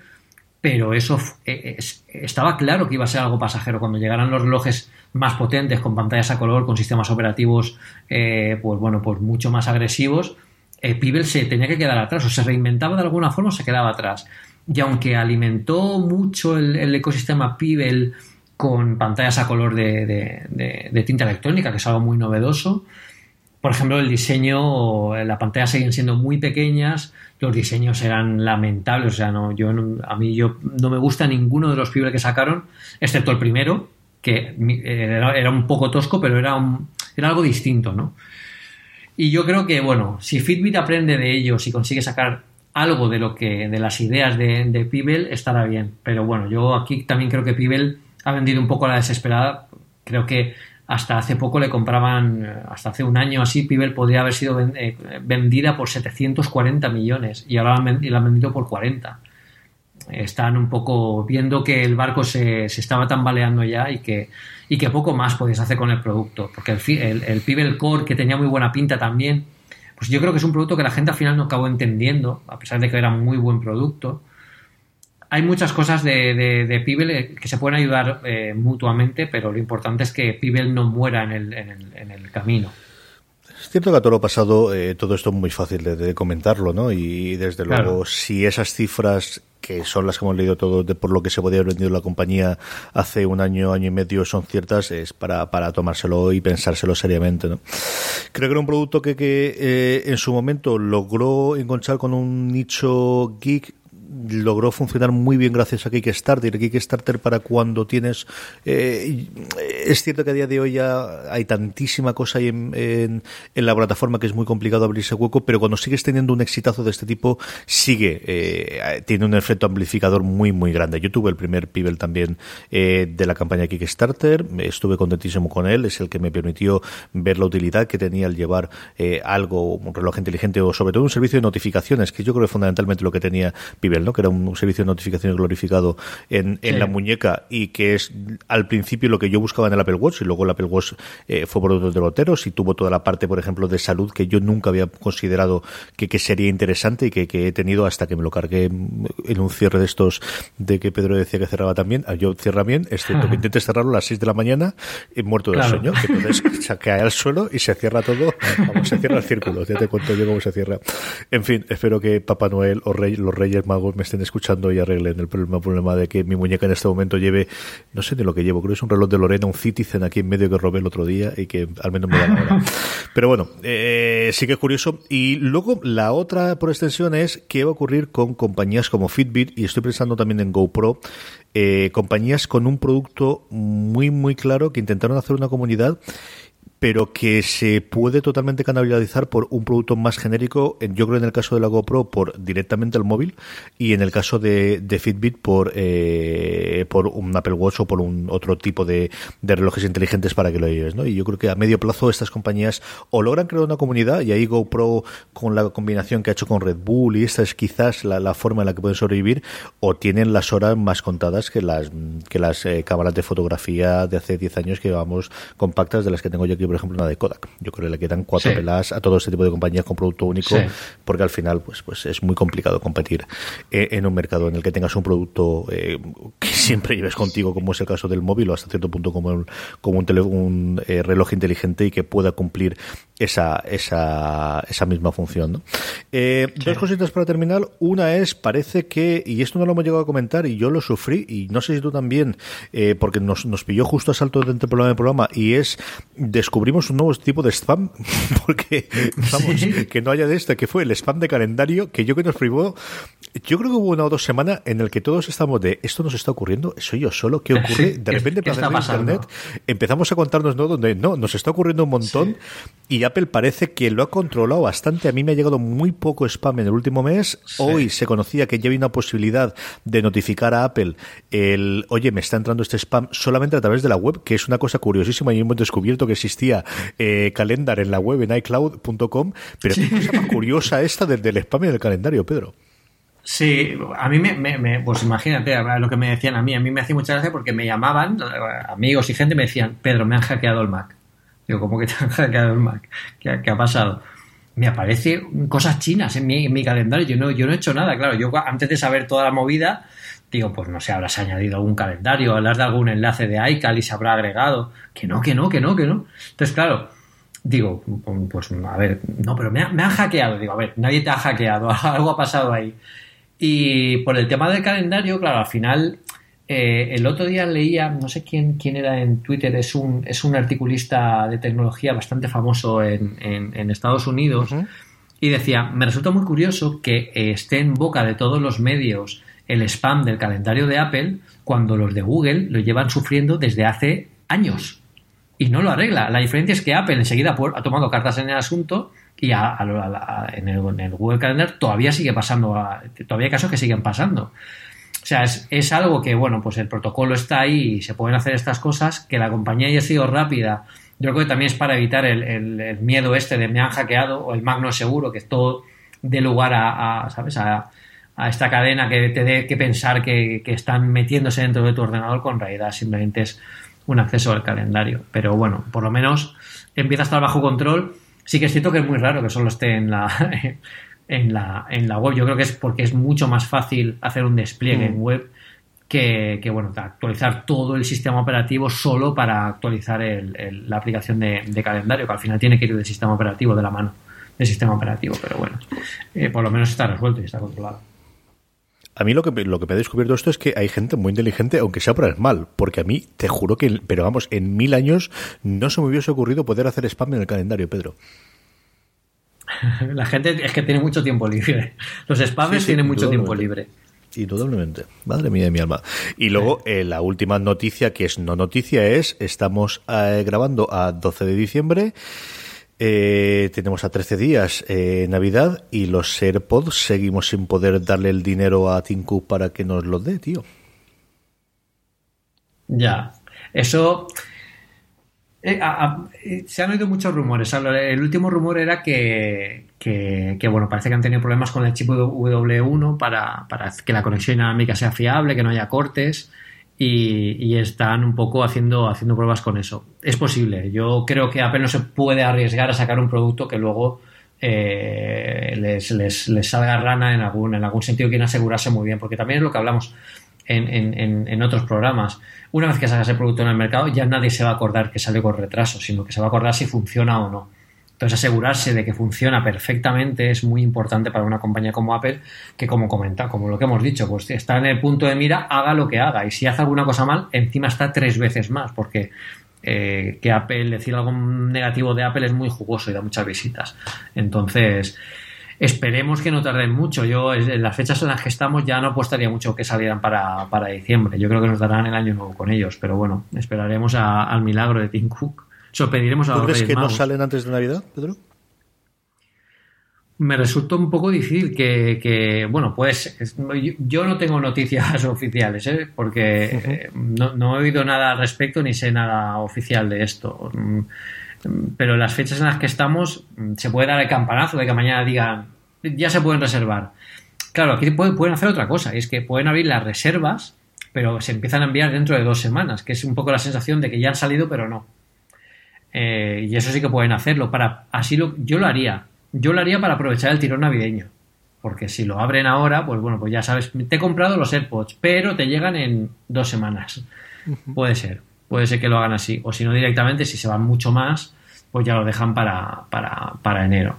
pero eso e, estaba claro que iba a ser algo pasajero. Cuando llegaran los relojes más potentes, con pantallas a color, con sistemas operativos, eh, pues bueno, pues mucho más agresivos, el Pibel se tenía que quedar atrás, o se reinventaba de alguna forma o se quedaba atrás y aunque alimentó mucho el, ecosistema Pibel con pantallas a color de, tinta electrónica, que es algo muy novedoso, por ejemplo, el diseño, las pantallas siguen siendo muy pequeñas, los diseños eran lamentables, o sea, no, yo a mí yo no me gusta ninguno de los Pibel que sacaron, excepto el primero, que era, un poco tosco, pero era, era algo distinto, ¿no? Y yo creo que, bueno, si Fitbit aprende de ellos y consigue sacar algo de lo que de las ideas de, de Pibel estará bien. Pero bueno, yo aquí también creo que Pibel ha vendido un poco a la desesperada. Creo que hasta hace poco le compraban, hasta hace un año así, Pibel podría haber sido eh, vendida por 740 millones y ahora la han vendido por 40. Están un poco viendo que el barco se, se estaba tambaleando ya y que, y que poco más podéis hacer con el producto. Porque el, el, el Pibel Core, que tenía muy buena pinta también, pues yo creo que es un producto que la gente al final no acabó entendiendo, a pesar de que era muy buen producto. hay muchas cosas de, de, Pibel que se pueden ayudar mutuamente, pero lo importante es que Pibel no muera en el, en el camino. Es cierto que a todo lo pasado eh, todo esto es muy fácil de, comentarlo, ¿no? Y desde luego, si esas cifras que son las que hemos leído todo de por lo que se podía haber vendido la compañía hace un año, año y medio, son ciertas, es para, para tomárselo y pensárselo seriamente. ¿no? Creo que era un producto que, que eh, en su momento logró encontrar con un nicho geek logró funcionar muy bien gracias a Kickstarter. Kickstarter para cuando tienes... Eh, es cierto que a día de hoy ya hay tantísima cosa ahí en, en, la plataforma que es muy complicado abrirse hueco, pero cuando sigues teniendo un exitazo de este tipo, sigue, eh, tiene un efecto amplificador muy, muy grande. Yo tuve el primer Pibel también eh, de la campaña Kickstarter, estuve contentísimo con él, es el que me permitió ver la utilidad que tenía el llevar algo, un reloj inteligente o sobre todo un servicio de notificaciones, que yo creo que fundamentalmente lo que tenía Pibel que era un servicio de notificaciones glorificado en, la muñeca y que es al principio lo que yo buscaba en el Apple Watch y luego el Apple Watch eh, fue por otros derroteros y tuvo toda la parte, por ejemplo, de salud que yo nunca había considerado que, sería interesante y que, he tenido hasta que me lo cargué en un cierre de estos de que Pedro decía que cerraba también. Ah, yo cierra bien, excepto que intentes cerrarlo a las 6 de la mañana y muerto del sueño, que entonces se cae al suelo y se cierra todo, se cierra el círculo, ya te cuento yo cómo se cierra. En fin, espero que Papá Noel o Rey, los Reyes Magos me estén escuchando y arreglen el problema, problema de que mi muñeca en este momento lleve, no sé de lo que llevo, creo que es un reloj de Lorena, un Citizen aquí en medio que robé el otro día y que al menos me da la hora. Pero bueno, eh, sí que es curioso. Y luego la otra por extensión es qué va a ocurrir con compañías como Fitbit y estoy pensando también en GoPro, eh, compañías con un producto muy, muy claro que intentaron hacer una comunidad pero que se puede totalmente canalizar por un producto más genérico, yo creo en el caso de la GoPro por directamente el móvil y en el caso de, Fitbit por, eh, por un Apple Watch o por un otro tipo de, relojes inteligentes para que lo lleves. ¿no? Y yo creo que a medio plazo estas compañías o logran crear una comunidad y ahí GoPro con la combinación que ha hecho con Red Bull y esta es quizás la, la forma en la que pueden sobrevivir o tienen las horas más contadas que las, que las eh, cámaras de fotografía de hace 10 años que llevamos compactas de las que tengo yo aquí por ejemplo, una de Kodak. Yo creo que le quedan cuatro pelas a todo este tipo de compañías con producto único, porque al final, pues, pues es muy complicado competir eh, en un mercado en el que tengas un producto eh, que siempre lleves contigo, como es el caso del móvil, o hasta cierto punto como, como un, un eh, reloj inteligente y que pueda cumplir esa, esa, esa misma función. Dos cositas para terminar. Una es, parece que, y esto no lo hemos llegado a comentar, y yo lo sufrí, y no sé si tú también, porque nos, nos pilló justo a salto dentro del programa, del programa, y es descubrir descubrimos un nuevo tipo de spam, porque vamos, que no haya de este, que fue el spam de calendario, que yo que nos privó, yo creo que hubo una o dos semanas en el que todos estamos de, esto nos está ocurriendo, soy yo solo, ¿qué ocurre? De repente, para internet, empezamos a contarnos, ¿no? Donde no, nos está ocurriendo un montón, y Apple parece que lo ha controlado bastante. A mí me ha llegado muy poco spam en el último mes. Hoy se conocía que ya había una posibilidad de notificar a Apple el, oye, me está entrando este spam solamente a través de la web, que es una cosa curiosísima y hemos descubierto que existía eh, calendar en la web en iCloud.com, pero sí. qué cosa curiosa esta del, del spam y del calendario, Pedro. Sí, a mí me, pues imagínate lo que me decían a mí, a mí me hacía mucha gracia porque me llamaban, amigos y gente me decían, Pedro, me han hackeado el Mac. Digo, ¿cómo que te han hackeado el Mac? ¿Qué, ha pasado? Me aparecen cosas chinas en mi, en mi, calendario, yo no, yo no he hecho nada, claro, yo antes de saber toda la movida, digo, pues no sé, habrás añadido algún calendario, hablas de algún enlace de iCal y se habrá agregado. Que no, que no, que no, que no. Entonces, claro, digo, pues a ver, no, pero me, han hackeado. Digo, a ver, nadie te ha hackeado, algo ha pasado ahí. Y por el tema del calendario, claro, al final, eh, el otro día leía, no sé quién, quién era en Twitter, es un, es un articulista de tecnología bastante famoso en, en, Estados Unidos, y decía, me resulta muy curioso que esté en boca de todos los medios el spam del calendario de Apple cuando los de Google lo llevan sufriendo desde hace años y no lo arregla. La diferencia es que Apple enseguida ha tomado cartas en el asunto y en, el, Google Calendar todavía sigue pasando, todavía hay casos que siguen pasando. O sea, es, algo que, bueno, pues el protocolo está ahí y se pueden hacer estas cosas, que la compañía haya sido rápida. Yo creo que también es para evitar el, miedo este de me han hackeado o el magno seguro, que todo dé lugar a, a ¿sabes? A, a esta cadena que te dé que pensar que, están metiéndose dentro de tu ordenador con realidad simplemente es un acceso al calendario. Pero bueno, por lo menos empieza a estar bajo control. Sí que es cierto que es muy raro que solo esté en la, en la, en la web. Yo creo que es porque es mucho más fácil hacer un despliegue en mm. web que, que, bueno, actualizar todo el sistema operativo solo para actualizar la aplicación de, calendario, que al final tiene que ir del sistema operativo de la mano del sistema operativo, pero bueno, eh, por lo menos está resuelto y está controlado. A mí lo que, lo que me ha descubierto esto es que hay gente muy inteligente, aunque sea por el mal, porque a mí te juro que, pero vamos, en mil años no se me hubiese ocurrido poder hacer spam en el calendario, Pedro. La gente es que tiene mucho tiempo libre. Los spams tienen mucho tiempo libre. Indudablemente. Madre mía de mi alma. Y luego, eh, la última noticia, que es no noticia, es, estamos eh, grabando a 12 de diciembre, eh, tenemos a 13 días Navidad y los AirPods seguimos sin poder darle el dinero a Tinku para que nos lo dé, tío. Ya. Eso eh, eh, se han oído muchos rumores. El último rumor era que, bueno, parece que han tenido problemas con el chip W1 para, que la conexión inalámbrica sea fiable, que no haya cortes. Y, están un poco haciendo, haciendo pruebas con eso. Es posible. Yo creo que Apple no se puede arriesgar a sacar un producto que luego eh, les, les, salga rana en algún, en algún sentido. Quieren asegurarse muy bien, porque también es lo que hablamos en, otros programas. Una vez que salgas el producto en el mercado, ya nadie se va a acordar que sale con retraso, sino que se va a acordar si funciona o no. Entonces, asegurarse de que funciona perfectamente es muy importante para una compañía como Apple, que como comenta, como lo que hemos dicho, pues está en el punto de mira, haga lo que haga. Y si hace alguna cosa mal, encima está tres veces más, porque eh, que Apple, decir algo negativo de Apple es muy jugoso y da muchas visitas. Entonces, Esperemos que no tarden mucho. Yo, en las fechas en las que estamos, ya no apostaría mucho que salieran para, diciembre. Yo creo que nos darán el año nuevo con ellos, pero bueno, esperaremos al milagro de Tim Cook. Sorprendiremos a ¿Tú crees que no salen antes de Navidad, Pedro? me resulta un poco difícil que, bueno, pues yo no tengo noticias oficiales, ¿eh? porque eh, no, no, he oído nada al respecto ni sé nada oficial de esto. Mm, pero las fechas en las que estamos mm, se puede dar el campanazo de que mañana digan ya se pueden reservar. Claro, aquí pueden, hacer otra cosa, y es que pueden abrir las reservas, pero se empiezan a enviar dentro de dos semanas, que es un poco la sensación de que ya han salido, pero no. Eh, y eso sí que pueden hacerlo. Para, así lo, yo lo haría. Yo lo haría para aprovechar el tirón navideño. Porque si lo abren ahora, pues bueno, pues ya sabes, te he comprado los AirPods, pero te llegan en dos semanas. Puede ser puede ser que lo hagan así. O si no, directamente, si se van mucho más, pues ya lo dejan para, para, enero.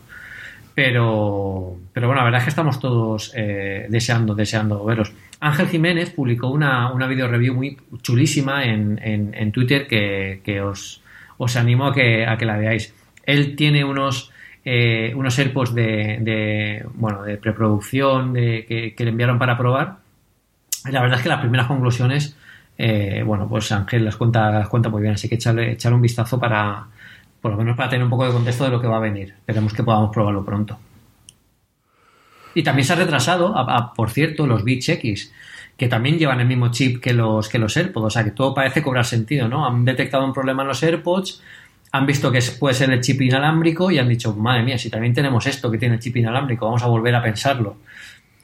Pero, pero bueno, la verdad es que estamos todos eh, deseando, deseando veros. Ángel Jiménez publicó una, una video review muy chulísima en, en, Twitter que, os, os, animo a que, a que la veáis. Él tiene unos, eh, unos de, de, bueno, de preproducción de, que, le enviaron para probar. la verdad es que las primeras conclusiones eh, bueno, pues Ángel las cuenta, las cuenta muy bien, así que echarle, echarle un vistazo para, por lo menos para tener un poco de contexto de lo que va a venir. Esperemos que podamos probarlo pronto. Y también se ha retrasado, por cierto, los Beats X, que también llevan el mismo chip que los, que los AirPods, o sea que todo parece cobrar sentido, ¿no? Han detectado un problema en los AirPods, han visto que puede ser el chip inalámbrico y han dicho, madre mía, si también tenemos esto que tiene el chip inalámbrico, vamos a volver a pensarlo.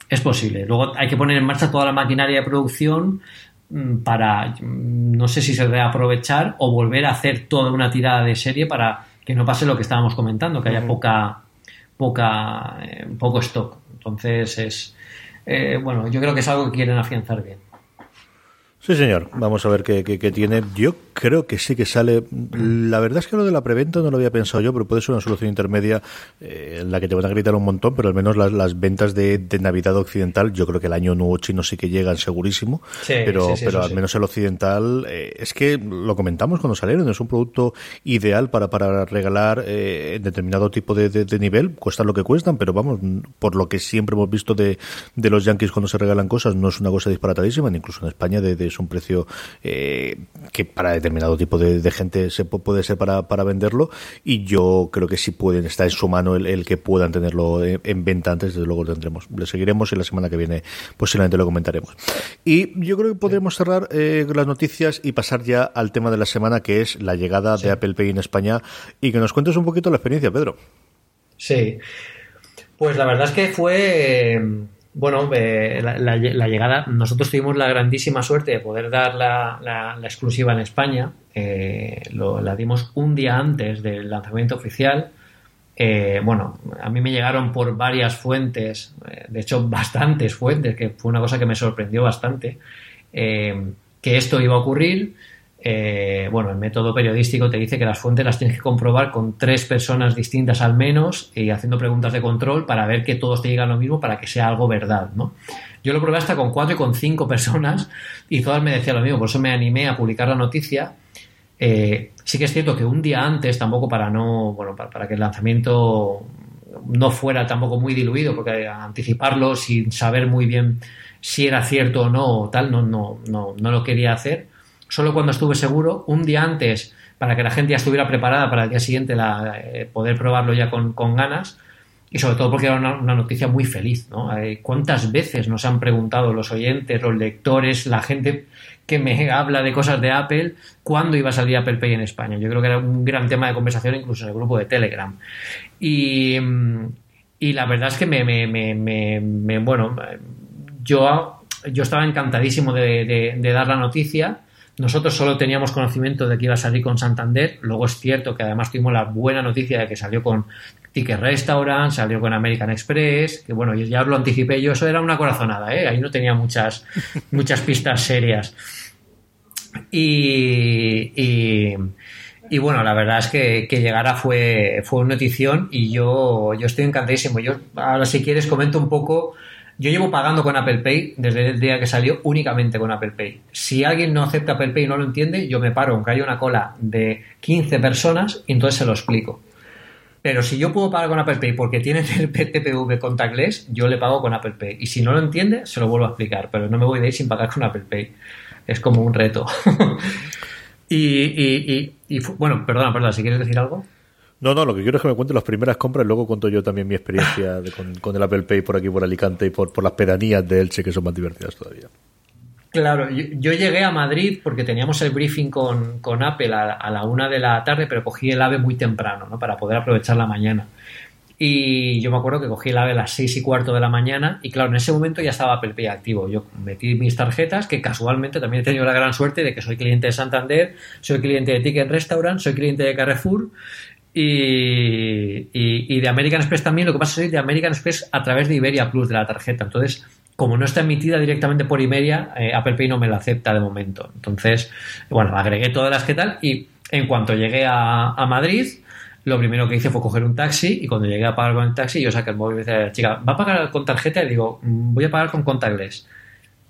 Es posible. Luego hay que poner en marcha toda la maquinaria de producción Mm, para, mm, no sé si se debe aprovechar o volver a hacer toda una tirada de serie para que no pase lo que estábamos comentando, que haya poca, poca, eh, poco stock. Entonces es, eh, bueno, yo creo que es algo que quieren afianzar bien. Sí, señor. Vamos a ver qué, qué, tiene. Yo creo que sí que sale. La verdad es que lo de la preventa no lo había pensado yo, pero puede ser una solución intermedia eh, en la que te van a gritar un montón, pero al menos las, las ventas de, de, Navidad occidental, yo creo que el año nuevo chino sí que llegan segurísimo, pero, pero al menos el occidental, eh, es que lo comentamos cuando salieron, es un producto ideal para, para regalar eh, en determinado tipo de, de, nivel, cuestan lo que cuestan, pero vamos, por lo que siempre hemos visto de, de los yankees cuando se regalan cosas, no es una cosa disparatadísima, incluso en España de es un precio eh, que para determinado tipo de, gente se puede ser para, para, venderlo y yo creo que si pueden, está en su mano el, que puedan tenerlo en, venta antes, desde luego lo tendremos. Le seguiremos y la semana que viene posiblemente lo comentaremos. Y yo creo que podremos cerrar eh, las noticias y pasar ya al tema de la semana que es la llegada de Apple Pay en España y que nos cuentes un poquito la experiencia, Pedro. Sí. Pues la verdad es que fue bueno, eh, la, llegada, nosotros tuvimos la grandísima suerte de poder dar la, exclusiva en España. Eh, la dimos un día antes del lanzamiento oficial. eh, bueno, a mí me llegaron por varias fuentes, de hecho bastantes fuentes, que fue una cosa que me sorprendió bastante, que esto iba a ocurrir. Bueno, el método periodístico te dice que las fuentes las tienes que comprobar con tres personas distintas al menos y haciendo preguntas de control para ver que todos te digan lo mismo para que sea algo verdad, ¿no? Yo lo probé hasta con cuatro y con cinco personas y todas me decían lo mismo, por eso me animé a publicar la noticia eh, sí que es cierto que un día antes, tampoco para no, bueno, para, que el lanzamiento no fuera tampoco muy diluido, porque anticiparlo sin saber muy bien si era cierto o no o tal, no, no, no, no lo quería hacer. Solo cuando estuve seguro, un día antes, para que la gente ya estuviera preparada para el día siguiente la, eh, poder probarlo ya con, ganas, y sobre todo porque era una, noticia muy feliz, ¿no? Eh, ¿Cuántas veces nos han preguntado los oyentes, los lectores, la gente que me habla de cosas de Apple, cuándo iba a salir Apple Pay en España. Yo creo que era un gran tema de conversación incluso en el grupo de Telegram. Y, la verdad es que me, me, bueno, yo, yo estaba encantadísimo de dar la noticia nosotros solo teníamos conocimiento de que iba a salir con Santander. Luego es cierto que además tuvimos la buena noticia de que salió con Ticket Restaurant, salió con American Express, que bueno, ya os lo anticipé yo, eso era una corazonada, ¿eh? ahí no tenía muchas, muchas pistas serias. Y, y, bueno, la verdad es que, que llegara fue, fue una notición y yo, yo estoy encantadísimo. Yo ahora si quieres comento un poco yo llevo pagando con Apple Pay desde el día que salió únicamente con Apple Pay. Si alguien no acepta Apple Pay y no lo entiende, yo me paro, aunque haya una cola de 15 personas, y entonces se lo explico. Pero si yo puedo pagar con Apple Pay porque tiene el TPV contactless, yo le pago con Apple Pay. Y si no lo entiende, se lo vuelvo a explicar. Pero no me voy de ir sin pagar con Apple Pay. Es como un reto. y, y, bueno, perdona, perdona, si quieres decir algo. No, no, lo que quiero es que me cuente las primeras compras y luego cuento yo también mi experiencia con, el Apple Pay por aquí, por Alicante y por, las pedanías de Elche que son más divertidas todavía. Claro, yo, llegué a Madrid porque teníamos el briefing con, Apple a, la una de la tarde, pero cogí el AVE muy temprano, ¿no? Para poder aprovechar la mañana. Y yo me acuerdo que cogí el AVE a las seis y cuarto de la mañana y claro, en ese momento ya estaba Apple Pay activo. Yo metí mis tarjetas, que casualmente también he tenido la gran suerte de que soy cliente de Santander, soy cliente de Ticket Restaurant, soy cliente de Carrefour y, de American Express también, lo que pasa es que de American Express a través de Iberia Plus de la tarjeta. Entonces, como no está emitida directamente por Iberia, eh, Apple Pay no me lo acepta de momento. Entonces, bueno, agregué todas las que tal y en cuanto llegué a, Madrid, lo primero que hice fue coger un taxi y cuando llegué a pagar con el taxi, yo saqué el móvil y decía, chica, ¿va a pagar con tarjeta? Y digo, mm, voy a pagar con contactless.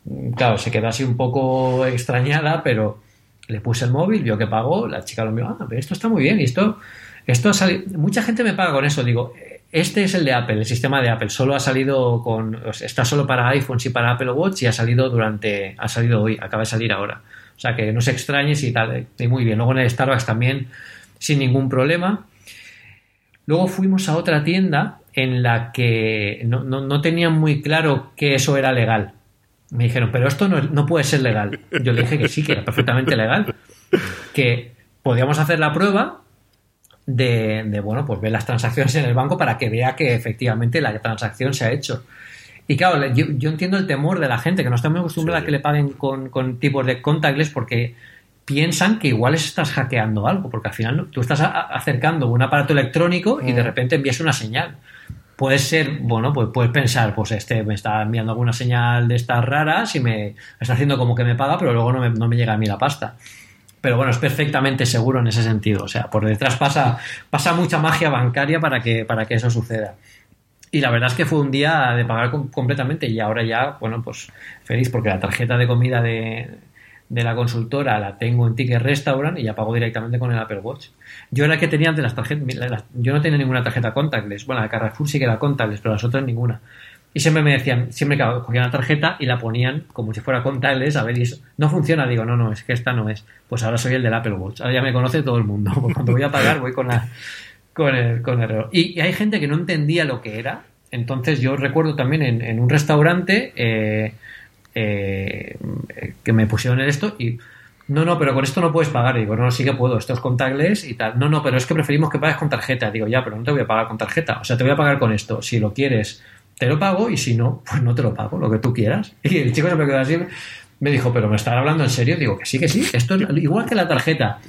Mm, claro, se quedó así un poco extrañada, pero le puse el móvil, vio que pagó, la chica lo miró, ah, pero esto está muy bien y esto esto mucha gente me paga con eso. Digo, este es el de Apple, el sistema de Apple. Solo ha salido con, está solo para iPhones y para Apple Watch y ha salido durante, ha salido hoy, acaba de salir ahora. O sea que no se extrañes y tal. Muy bien. Luego en el Starbucks también sin ningún problema. Luego fuimos a otra tienda en la que no, no, tenían muy claro que eso era legal. Me dijeron, pero esto no, no puede ser legal. Yo le dije que sí, que era perfectamente legal. Que podíamos hacer la prueba de, bueno, pues ver las transacciones en el banco para que vea que efectivamente la transacción se ha hecho. Y claro, yo, entiendo el temor de la gente que no está muy acostumbrada a que le paguen con, con, tipos de contactless porque piensan que igual estás hackeando algo, porque al final tú estás acercando un aparato electrónico y de mm. repente envías una señal. Puede ser, bueno, pues puedes pensar, pues este me está enviando alguna señal de estas raras y me está haciendo como que me paga, pero luego no me, no me llega a mí la pasta pero bueno, es perfectamente seguro en ese sentido. O sea, por detrás pasa, pasa mucha magia bancaria para que, para que eso suceda. Y la verdad es que fue un día de pagar completamente y ahora ya, bueno, pues feliz porque la tarjeta de comida de, de la consultora la tengo en Ticket Restaurant y ya pago directamente con el Apple Watch. Yo era que tenía antes las tarjetas, yo no tenía ninguna tarjeta contactless. Bueno, la Carrefour sí que era contactless, pero las otras ninguna. Y siempre me decían, siempre que cogían la tarjeta y la ponían como si fuera contactless, a ver, y eso, no funciona, digo, no, no, es que esta no es. Pues ahora soy el del Apple Watch, ahora ya me conoce todo el mundo, cuando voy a pagar voy con la con el, con el reloj. Y, hay gente que no entendía lo que era, entonces yo recuerdo también en, un restaurante eh, eh, que me pusieron en esto y no, no, pero con esto no puedes pagar. Digo, no, sí que puedo, esto es contactless y tal. No, no, pero es que preferimos que pagues con tarjeta. Digo, ya, pero no te voy a pagar con tarjeta. O sea, te voy a pagar con esto. Si lo quieres te lo pago y si no, pues no te lo pago, lo que tú quieras. Y el chico se me quedó así, me dijo, pero ¿me están hablando en serio? Digo, que sí, que sí, esto es igual que la tarjeta.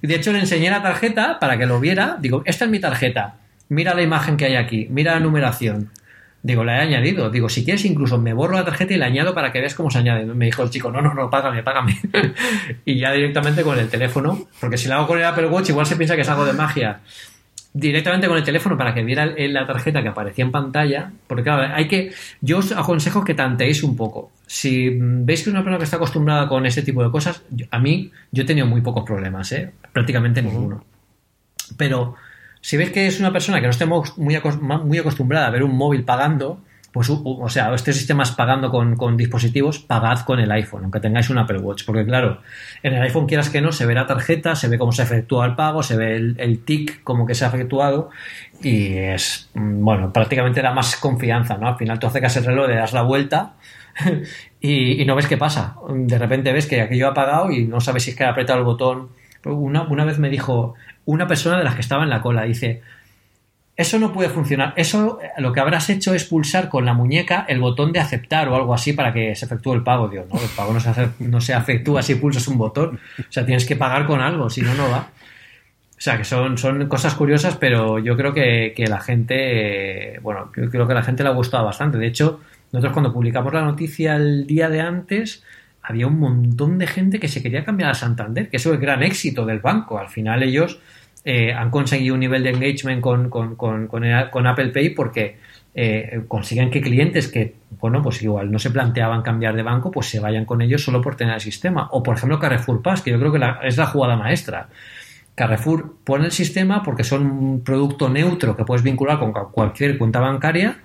De hecho le enseñé la tarjeta para que lo viera, digo, esta es mi tarjeta. mira la imagen que hay aquí, mira la numeración. Digo, la he añadido. Digo, si quieres, incluso me borro la tarjeta y la añado para que veas cómo se añade. Me dijo el chico, no, no, no, págame, págame. y ya directamente con el teléfono, porque si lo hago con el Apple Watch, igual se piensa que es algo de magia. Directamente con el teléfono para que viera la tarjeta que aparecía en pantalla. Porque, claro, hay que. Yo os aconsejo que tanteéis un poco. Si veis que es una persona que está acostumbrada con ese tipo de cosas, a mí, yo he tenido muy pocos problemas, ¿eh? Prácticamente ninguno. Pero si ves que es una persona que no esté muy, muy acostumbrada a ver un móvil pagando, pues, o sea, este sistema es pagando con, dispositivos, pagad con el iPhone, aunque tengáis un Apple Watch. Porque, claro, en el iPhone, quieras que no, se ve la tarjeta, se ve cómo se efectúa el pago, se ve el, tick como que se ha efectuado y es, mm, bueno, prácticamente da más confianza, ¿no? Al final tú acercas el reloj, le das la vuelta y, no ves qué pasa. De repente ves que aquello ha apagado y no sabes si es que ha apretado el botón. Una, una vez me dijo, una persona de las que estaba en la cola. Dice, eso no puede funcionar. Eso lo que habrás hecho es pulsar con la muñeca el botón de aceptar o algo así para que se efectúe el pago. Dios, no, el pago no se, no se efectúa si pulsas un botón. O sea, tienes que pagar con algo, si no, no va. O sea, que son, son cosas curiosas, pero yo creo que, la gente, bueno, yo creo que la gente le ha gustado bastante. De hecho, nosotros cuando publicamos la noticia el día de antes, había un montón de gente que se quería cambiar a Santander, que eso es el gran éxito del banco. Al final ellos eh, han conseguido un nivel de engagement con, con, Apple Pay porque eh, consiguen que clientes que, bueno, pues igual no se planteaban cambiar de banco, pues se vayan con ellos solo por tener el sistema. O, por ejemplo, Carrefour Pass, que yo creo que es la jugada maestra. Carrefour pone el sistema porque son un producto neutro que puedes vincular con cualquier cuenta bancaria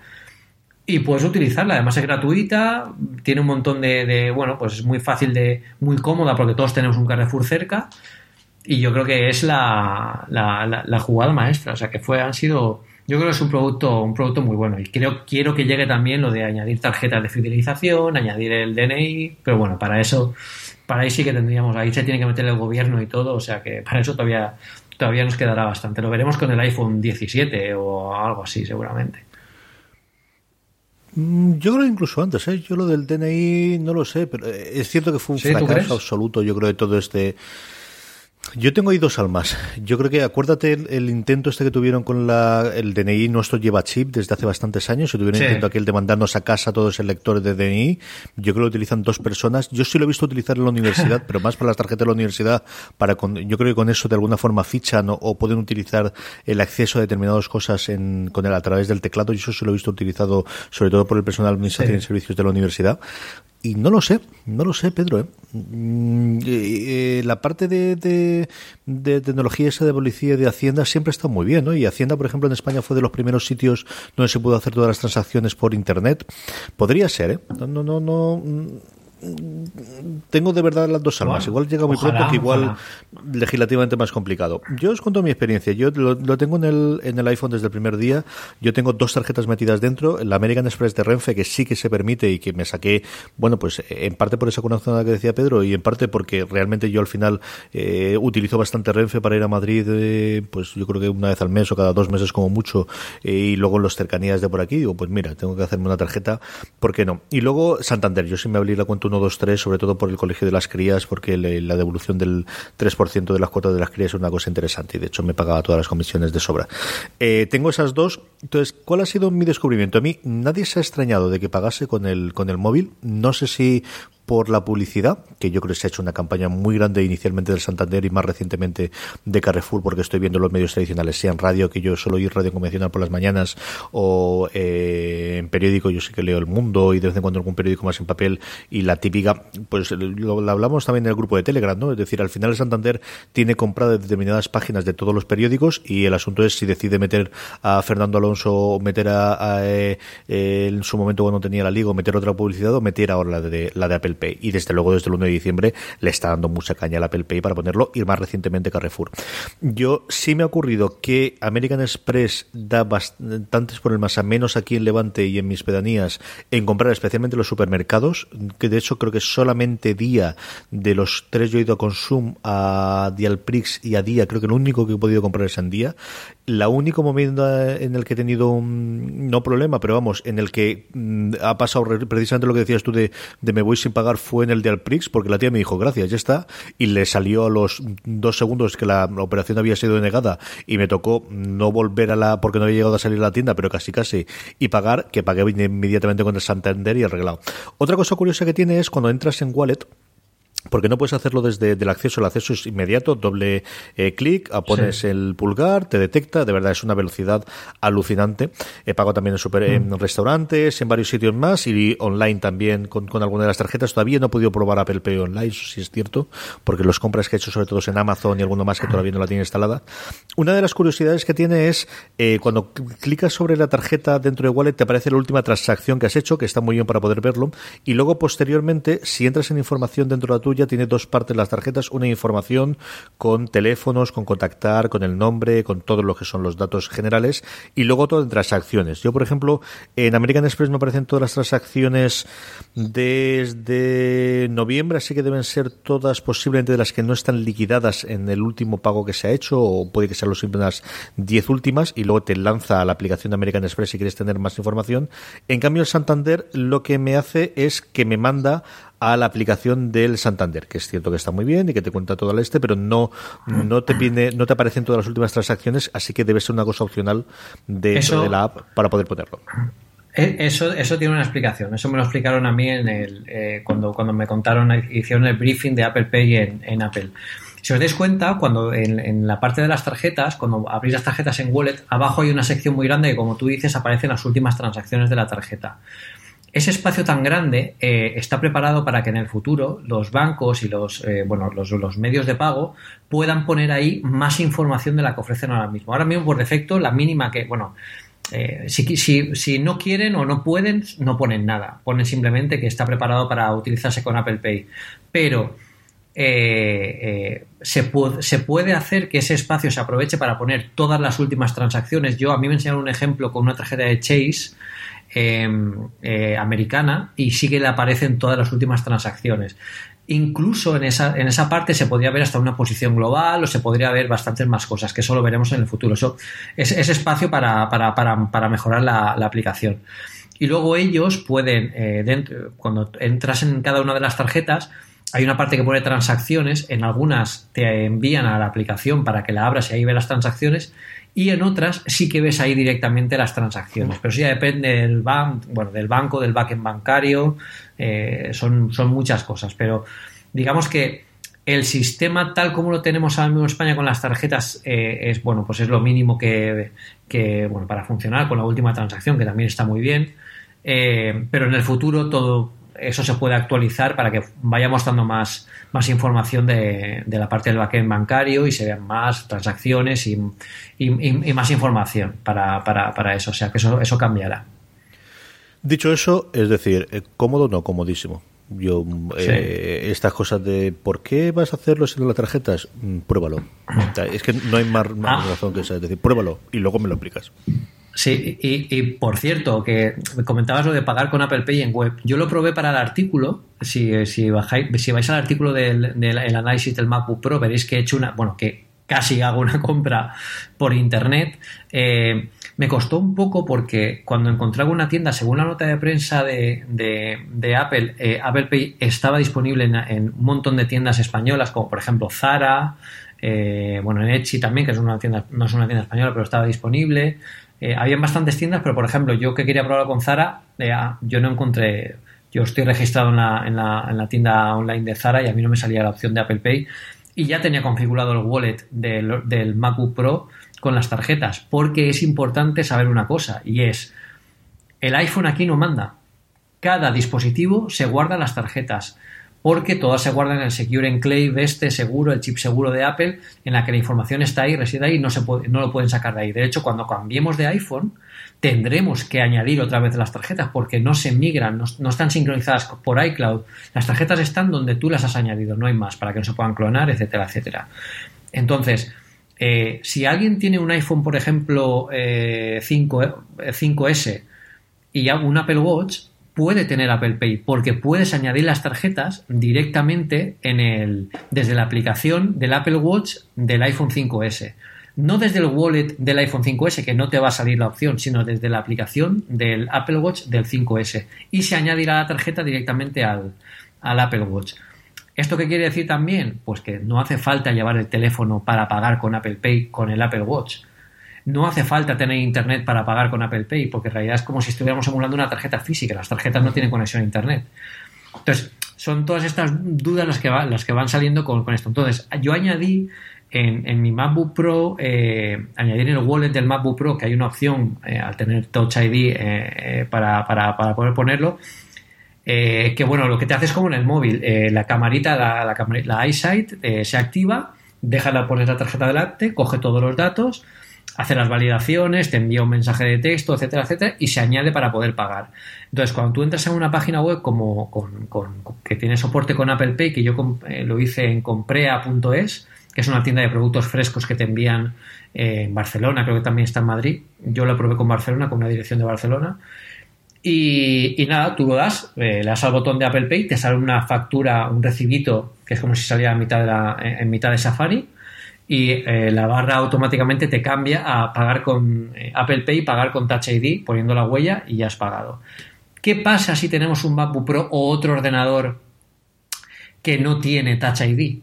y puedes utilizarla. Además es gratuita, tiene un montón de, bueno, pues es muy fácil de, muy cómoda porque todos tenemos un Carrefour cerca y yo creo que es la, la, jugada maestra. O sea que fue, han sido, yo creo que es un producto, un producto muy bueno y creo, quiero que llegue también lo de añadir tarjetas de fidelización, añadir el DNI, pero bueno, para eso, para ahí sí que tendríamos, ahí se tiene que meter el gobierno y todo, o sea que para eso todavía, todavía nos quedará bastante. Lo veremos con el iPhone 17 o algo así seguramente. Mm, yo creo incluso antes, ¿eh? yo lo del DNI no lo sé, pero eh, es cierto que fue un fracaso absoluto, yo creo, de todo este yo tengo ahí dos almas. Yo creo que acuérdate el, intento este que tuvieron con la, el DNI nuestro lleva chip desde hace bastantes años. Se tuvieron sí. intento aquel de mandarnos a casa todos el lector de DNI. Yo creo que lo utilizan dos personas. Yo sí lo he visto utilizar en la universidad, pero más para las tarjetas de la universidad. Para con, yo creo que con eso de alguna forma fichan o, pueden utilizar el acceso a determinadas cosas en, con él a través del teclado. Y eso sí lo he visto utilizado sobre todo por el personal de administración y servicios de la universidad. Y no lo sé, no lo sé, Pedro. ¿eh? Mm, eh, la parte de, de, tecnología esa de policía de Hacienda siempre está muy bien, ¿no? Y Hacienda, por ejemplo, en España fue de los primeros sitios donde se pudo hacer todas las transacciones por Internet. Podría ser, ¿eh? No, no, no, no tengo de verdad las dos almas. igual llega muy pronto que igual legislativamente más complicado. Yo os cuento mi experiencia. Yo lo, tengo en el, en el iPhone desde el primer día. Yo tengo dos tarjetas metidas dentro. La American Express de Renfe, que sí que se permite y que me saqué, bueno, pues en parte por esa conexión que decía Pedro y en parte porque realmente yo al final eh, utilizo bastante Renfe para ir a Madrid, eh, pues yo creo que una vez al mes o cada dos meses como mucho. Eh, y luego en los cercanías de por aquí digo, pues mira, tengo que hacerme una tarjeta, ¿por qué no? Y luego Santander. Yo sí me abrí la cuenta 1, 2, 3, sobre todo por el colegio de las crías, porque la devolución del 3% de las cuotas de las crías es una cosa interesante y de hecho me pagaba todas las comisiones de sobra. Eh, tengo esas dos. Entonces, ¿cuál ha sido mi descubrimiento? A mí nadie se ha extrañado de que pagase con el, con el móvil. No sé si por la publicidad, que yo creo que se ha hecho una campaña muy grande inicialmente del Santander y más recientemente de Carrefour, porque estoy viendo los medios tradicionales, sea en radio, que yo solo oír radio convencional por las mañanas, o eh, en periódico, yo sí que leo El Mundo y de vez en cuando algún periódico más en papel, y la típica, pues lo, hablamos también en el grupo de Telegram, ¿no? Es decir, al final el Santander tiene comprado determinadas páginas de todos los periódicos y el asunto es si decide meter a Fernando Alonso o meter a, eh, en su momento cuando tenía la liga o meter otra publicidad o meter ahora la de, la de Apple y desde luego desde el 1 de diciembre le está dando mucha caña al Apple Pay para ponerlo y más recientemente Carrefour. Yo sí me ha ocurrido que American Express da bastantes problemas a menos aquí en Levante y en mis pedanías en comprar especialmente los supermercados, que de hecho creo que solamente día de los tres yo he ido a Consum, a Dialprix y a Día, creo que lo único que he podido comprar es en Día La único momento en el que he tenido un, no problema, pero vamos, en el que mm, ha pasado precisamente lo que decías tú de, de me voy sin pagar fue en el de Alprix, porque la tía me dijo, gracias, ya está, y le salió a los dos segundos que la, operación había sido denegada y me tocó no volver a la, porque no había llegado a salir a la tienda, pero casi casi, y pagar, que pagué inmediatamente con el Santander y arreglado. Otra cosa curiosa que tiene es cuando entras en Wallet, porque no puedes hacerlo desde el acceso, el acceso es inmediato, doble eh, clic, pones el pulgar, te detecta, de verdad es una velocidad alucinante. He pagado también en, super, en mm. restaurantes, en varios sitios más y online también con, con alguna de las tarjetas. Todavía no he podido probar Apple Pay online, eso sí es cierto, porque los compras que he hecho sobre todo en Amazon y alguno más que todavía no la tiene instalada. Una de las curiosidades que tiene es eh, cuando clicas sobre la tarjeta dentro de Wallet te aparece la última transacción que has hecho, que está muy bien para poder verlo, y luego posteriormente, si entras en información dentro de la tuya, tiene dos partes las tarjetas, una información con teléfonos, con contactar, con el nombre, con todo lo que son los datos generales y luego todo en transacciones. Yo, por ejemplo, en American Express me aparecen todas las transacciones desde noviembre, así que deben ser todas posiblemente de las que no están liquidadas en el último pago que se ha hecho o puede que sean los las 10 últimas y luego te lanza a la aplicación de American Express si quieres tener más información. En cambio, el Santander lo que me hace es que me manda a la aplicación del Santander, que es cierto que está muy bien y que te cuenta todo el este, pero no, no te pide, no te aparecen todas las últimas transacciones, así que debe ser una cosa opcional de, de la app para poder ponerlo. E, eso, eso tiene una explicación. Eso me lo explicaron a mí en el, eh, cuando, cuando me contaron, hicieron el briefing de Apple Pay en, en Apple. Si os dais cuenta, cuando en, en, la parte de las tarjetas, cuando abrís las tarjetas en Wallet, abajo hay una sección muy grande que, como tú dices, aparecen las últimas transacciones de la tarjeta. Ese espacio tan grande eh, está preparado para que en el futuro los bancos y los, eh, bueno, los, los, medios de pago puedan poner ahí más información de la que ofrecen ahora mismo. Ahora mismo, por defecto, la mínima que, bueno, eh, si, si, si, no quieren o no pueden, no ponen nada. Ponen simplemente que está preparado para utilizarse con Apple Pay. Pero se, se, puede hacer que ese espacio se aproveche para poner todas las últimas transacciones. Yo, a mí me enseñaron un ejemplo con una tarjeta de Chase Em, eh, americana y sí que le aparecen todas las últimas transacciones. Incluso en esa, en esa parte se podría ver hasta una posición global o se podría ver bastantes más cosas, que eso lo veremos en el futuro. Eso es, espacio para, para, para, para mejorar la, aplicación. Y luego ellos pueden, eh, cuando entras en cada una de las tarjetas, hay una parte que pone transacciones, en algunas te envían a la aplicación para que la abras y ahí ve las transacciones y en otras sí que ves ahí directamente las transacciones. Pero eso ya depende del, ban bueno, del banco, del backend bancario, eh, son, son muchas cosas. Pero digamos que el sistema tal como lo tenemos ahora mismo en España con las tarjetas eh, es bueno pues es lo mínimo que, que, bueno para funcionar con la última transacción que también está muy bien eh, pero en el futuro todo eso se puede actualizar para que vaya mostrando más, más información de, de la parte del backend bancario y se vean más transacciones y, y, más información para, para, para, eso. O sea que eso, eso cambiará. Dicho eso, es decir, eh, cómodo no, comodísimo. Yo, eh, estas cosas de ¿por qué vas a hacerlo sin las tarjetas? Mm, pruébalo. es que no hay más, ah. razón que esa. Es decir, pruébalo y luego me lo explicas. Sí, y, por cierto, que comentabas lo de pagar con Apple Pay en web. Yo lo probé para el artículo. Si, si, bajáis, si vais al artículo del, del análisis del MacBook Pro, veréis que he hecho una, bueno, que casi hago una compra por internet. Eh, me costó un poco porque cuando encontraba una tienda, según la nota de prensa de, de, Apple, eh, Apple Pay estaba disponible en, un montón de tiendas españolas, como por ejemplo Zara, eh, bueno, en Etsy también, que es una tienda, no es una tienda española, pero estaba disponible. Eh, habían bastantes tiendas, pero por ejemplo, yo que quería probarlo con Zara, eh, ah, yo no encontré. Yo estoy registrado en la, en, la, en la, tienda online de Zara y a mí no me salía la opción de Apple Pay. Y ya tenía configurado el wallet del, del MacBook Pro con las tarjetas, porque es importante saber una cosa, y es, el iPhone aquí no manda. Cada dispositivo se guarda las tarjetas porque todas se guardan en el Secure Enclave, este seguro, el chip seguro de Apple, en la que la información está ahí, reside ahí no, se puede, no lo pueden sacar de ahí. De hecho, cuando cambiemos de iPhone, tendremos que añadir otra vez las tarjetas porque no se migran, no, están sincronizadas por iCloud. Las tarjetas están donde tú las has añadido, no hay más, para que no se puedan clonar, etcétera, etcétera. Entonces, eh, si alguien tiene un iPhone, por ejemplo, 5, eh, 5S eh, y un Apple Watch, puede tener Apple Pay porque puedes añadir las tarjetas directamente en el, desde la aplicación del Apple Watch del iPhone 5S. no desde el wallet del iPhone 5S, que no te va a salir la opción, sino desde la aplicación del Apple Watch del 5S. Y se añadirá la tarjeta directamente al, al Apple Watch. ¿Esto qué quiere decir también? Pues que no hace falta llevar el teléfono para pagar con Apple Pay con el Apple Watch. No hace falta tener internet para pagar con Apple Pay, porque en realidad es como si estuviéramos emulando una tarjeta física. Las tarjetas no tienen conexión a internet. Entonces, son todas estas dudas las que, las que van saliendo con, esto. Entonces, yo añadí en, mi MacBook Pro, eh, añadir en el wallet del MacBook Pro, que hay una opción eh, al tener Touch ID eh, para, para, para, poder ponerlo, que bueno, lo que te hace es como en el móvil, la camarita, la, la, la EyeSight se activa, déjala poner la tarjeta delante, coge todos los datos, hace las validaciones, te envía un mensaje de texto, etcétera, etcétera, y se añade para poder pagar. Entonces, cuando tú entras en una página web como con, que tiene soporte con Apple Pay, que yo eh, lo hice en comprea.es, que es una tienda de productos frescos que te envían eh, en Barcelona, creo que también está en Madrid. Yo lo probé con Barcelona, con una dirección de Barcelona. Y, nada, tú lo das, eh, le das al botón de Apple Pay, te sale una factura, un recibito, que es como si saliera mitad de en mitad de Safari y eh, la barra automáticamente te cambia a pagar con eh, Apple Pay, pagar con Touch ID, poniendo la huella y ya has pagado. ¿Qué pasa si tenemos un MacBook Pro o otro ordenador que no tiene Touch ID?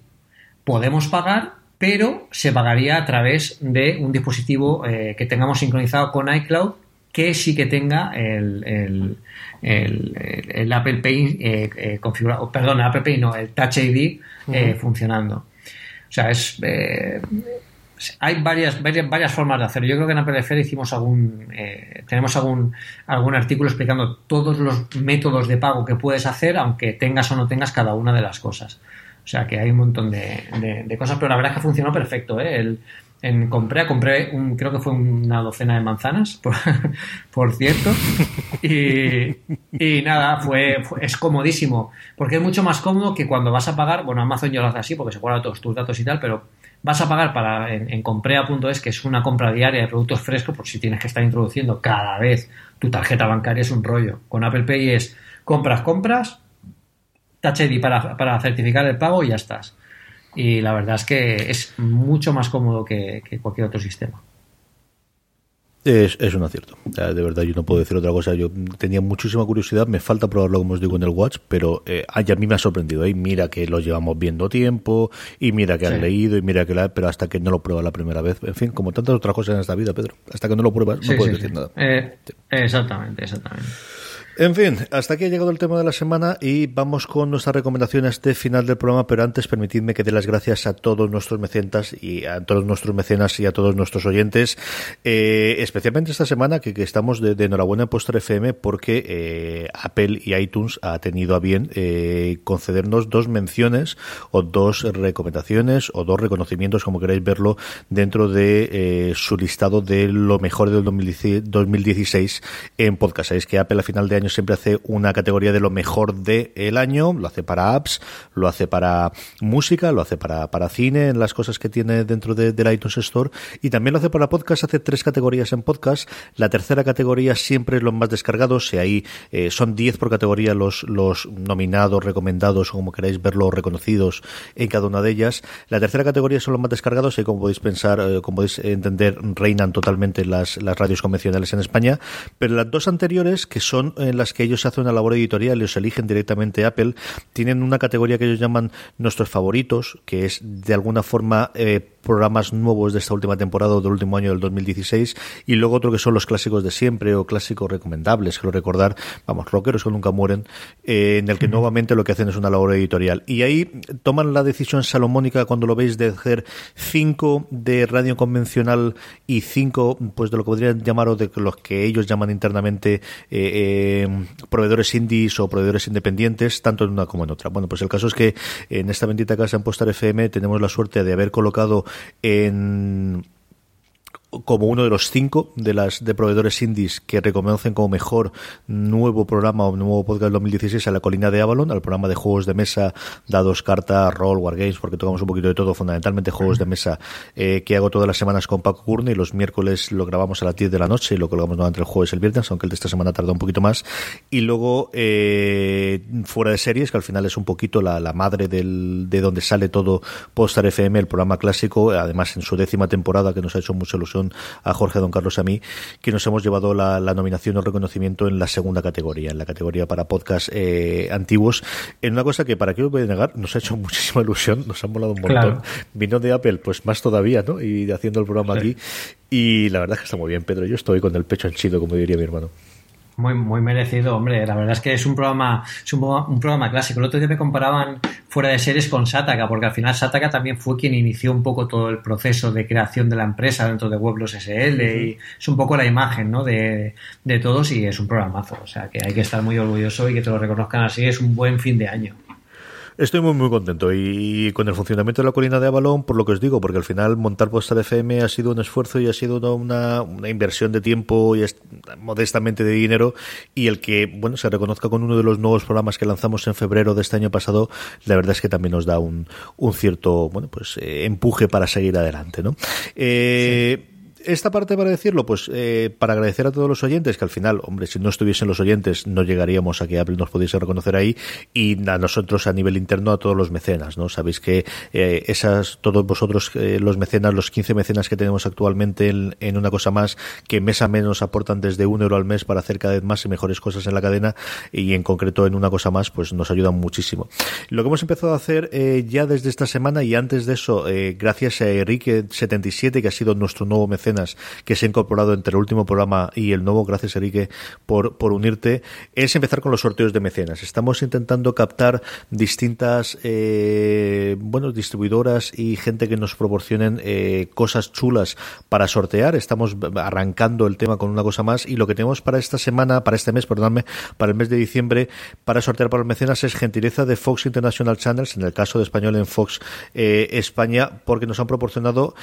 Podemos pagar, pero se pagaría a través de un dispositivo eh, que tengamos sincronizado con iCloud que sí que tenga el, Apple Pay configurado, perdón, Apple Pay no, el Touch ID funcionando. O sea, es. Eh, hay varias, varias, varias, formas de hacerlo. Yo creo que en Apple hicimos algún. Eh, tenemos algún, algún artículo explicando todos los métodos de pago que puedes hacer, aunque tengas o no tengas cada una de las cosas. O sea que hay un montón de, de, cosas, pero la verdad es que funcionó perfecto. ¿eh? En, compré, compré un, creo que fue una docena de manzanas, por, cierto. Y, y nada, fue, es comodísimo, porque es mucho más cómodo que cuando vas a pagar, bueno, Amazon yo lo hace así porque se guarda todos tus datos y tal, pero vas a pagar para en, en comprea.es, que es una compra diaria de productos frescos, por si tienes que estar introduciendo cada vez tu tarjeta bancaria es un rollo. Con Apple Pay es compras, compras, Touch ID para, para certificar el pago y ya estás y la verdad es que es mucho más cómodo que, cualquier otro sistema. Es, es, un acierto. De verdad, yo no puedo decir otra cosa. Yo tenía muchísima curiosidad. Me falta probarlo, como os digo, en el Watch, pero eh, a mí me ha sorprendido. ¿eh? Mira que lo llevamos viendo tiempo, y mira que has leído, y mira que la. Pero hasta que no lo pruebas la primera vez. En fin, como tantas otras cosas en esta vida, Pedro. Hasta que no lo pruebas, no puedes decir nada. Eh, exactamente, exactamente. En fin, hasta aquí ha llegado el tema de la semana y vamos con nuestras recomendaciones de final del programa, pero antes permitidme que dé las gracias a todos nuestros mecenas y a todos nuestros mecenas y a todos nuestros oyentes, eh, especialmente esta semana que, estamos de, enhorabuena en Postre FM porque eh, Apple y iTunes ha tenido a bien eh, concedernos dos menciones o dos recomendaciones o dos reconocimientos, como queráis verlo, dentro de su listado de lo mejor del 2016 en podcast. Sabéis que Apple a final de año siempre hace una categoría de lo mejor del año, lo hace para apps, lo hace para música, lo hace para, para cine, en las cosas que tiene dentro de, del iTunes Store, y también lo hace para podcast, hace tres categorías en podcast. La tercera categoría siempre es los más descargados, y ahí eh, son 10 por categoría los, los nominados, recomendados, o como queráis verlo, reconocidos en cada una de ellas. La tercera categoría son los más descargados, y como podéis pensar, eh, como podéis entender, reinan totalmente las, las radios convencionales en España, pero las dos anteriores, que son en las que ellos hacen una labor editorial y los eligen directamente Apple, tienen una categoría que ellos llaman nuestros favoritos, que es de alguna forma eh, programas nuevos de esta última temporada o del último año del 2016 y luego otro que son los clásicos de siempre o clásicos recomendables, quiero recordar, vamos, rockeros que nunca mueren, eh, en el que nuevamente lo que hacen es una labor editorial. Y ahí toman la decisión salomónica cuando lo veis de hacer cinco de radio convencional y cinco pues de lo que podrían llamar o de los que ellos llaman internamente eh, eh, proveedores indies o proveedores independientes, tanto en una como en otra. Bueno, pues el caso es que en esta bendita casa en Postar FM tenemos la suerte de haber colocado en como uno de los cinco de las de proveedores indies que reconocen como mejor nuevo programa o nuevo podcast 2016 a la colina de Avalon, al programa de juegos de mesa, dados, cartas, rol, wargames, porque tocamos un poquito de todo, fundamentalmente juegos de mesa eh, que hago todas las semanas con Paco Curne y los miércoles lo grabamos a las 10 de la noche y lo colgamos durante el jueves el viernes, aunque el de esta semana tarda un poquito más. Y luego eh, fuera de series, que al final es un poquito la, la madre del, de donde sale todo Postar FM, el programa clásico, además en su décima temporada que nos ha hecho mucha ilusión a Jorge, Don Carlos, a mí, que nos hemos llevado la, nominación o reconocimiento en la segunda categoría, en la categoría para podcast eh, antiguos, en una cosa que, para qué lo voy a negar, nos ha hecho muchísima ilusión, nos ha molado un montón. Vino de Apple, pues más todavía, ¿no? Y haciendo el programa aquí. Y la verdad es que está muy bien, Pedro. Yo estoy con el pecho henchido, como diría mi hermano. Muy, muy merecido, hombre. La verdad es que es un programa, es un, un, programa clásico. El otro día me comparaban fuera de series con Sataka, porque al final Sataka también fue quien inició un poco todo el proceso de creación de la empresa dentro de Weblos SL y es un poco la imagen ¿no? de, de todos y es un programazo. O sea que hay que estar muy orgulloso y que te lo reconozcan así. Es un buen fin de año. Estoy muy, muy contento. Y con el funcionamiento de la colina de Avalon, por lo que os digo, porque al final montar Posta de FM ha sido un esfuerzo y ha sido una, una inversión de tiempo y modestamente de dinero. Y el que, bueno, se reconozca con uno de los nuevos programas que lanzamos en febrero de este año pasado, la verdad es que también nos da un, un cierto, bueno, pues eh, empuje para seguir adelante, ¿no? Eh, esta parte para decirlo, pues eh, para agradecer a todos los oyentes, que al final, hombre, si no estuviesen los oyentes, no llegaríamos a que Apple nos pudiese reconocer ahí, y a nosotros a nivel interno, a todos los mecenas, ¿no? Sabéis que eh, esas, todos vosotros, eh, los mecenas, los 15 mecenas que tenemos actualmente en, una cosa más, que mes a menos aportan desde un euro al mes para hacer cada vez más y mejores cosas en la cadena, y en concreto en una cosa más, pues nos ayudan muchísimo. Lo que hemos empezado a hacer ya desde esta semana, y antes de eso, gracias a Enrique77, que ha sido nuestro nuevo mecenas, que se ha incorporado entre el último programa y el nuevo. Gracias, Enrique, por, por unirte. Es empezar con los sorteos de mecenas. Estamos intentando captar distintas, eh, bueno, distribuidoras y gente que nos proporcionen eh, cosas chulas para sortear. Estamos arrancando el tema con una cosa más y lo que tenemos para esta semana, para este mes, perdóname, para el mes de diciembre, para sortear para los mecenas es gentileza de Fox International Channels, en el caso de español en Fox eh, España, porque nos han proporcionado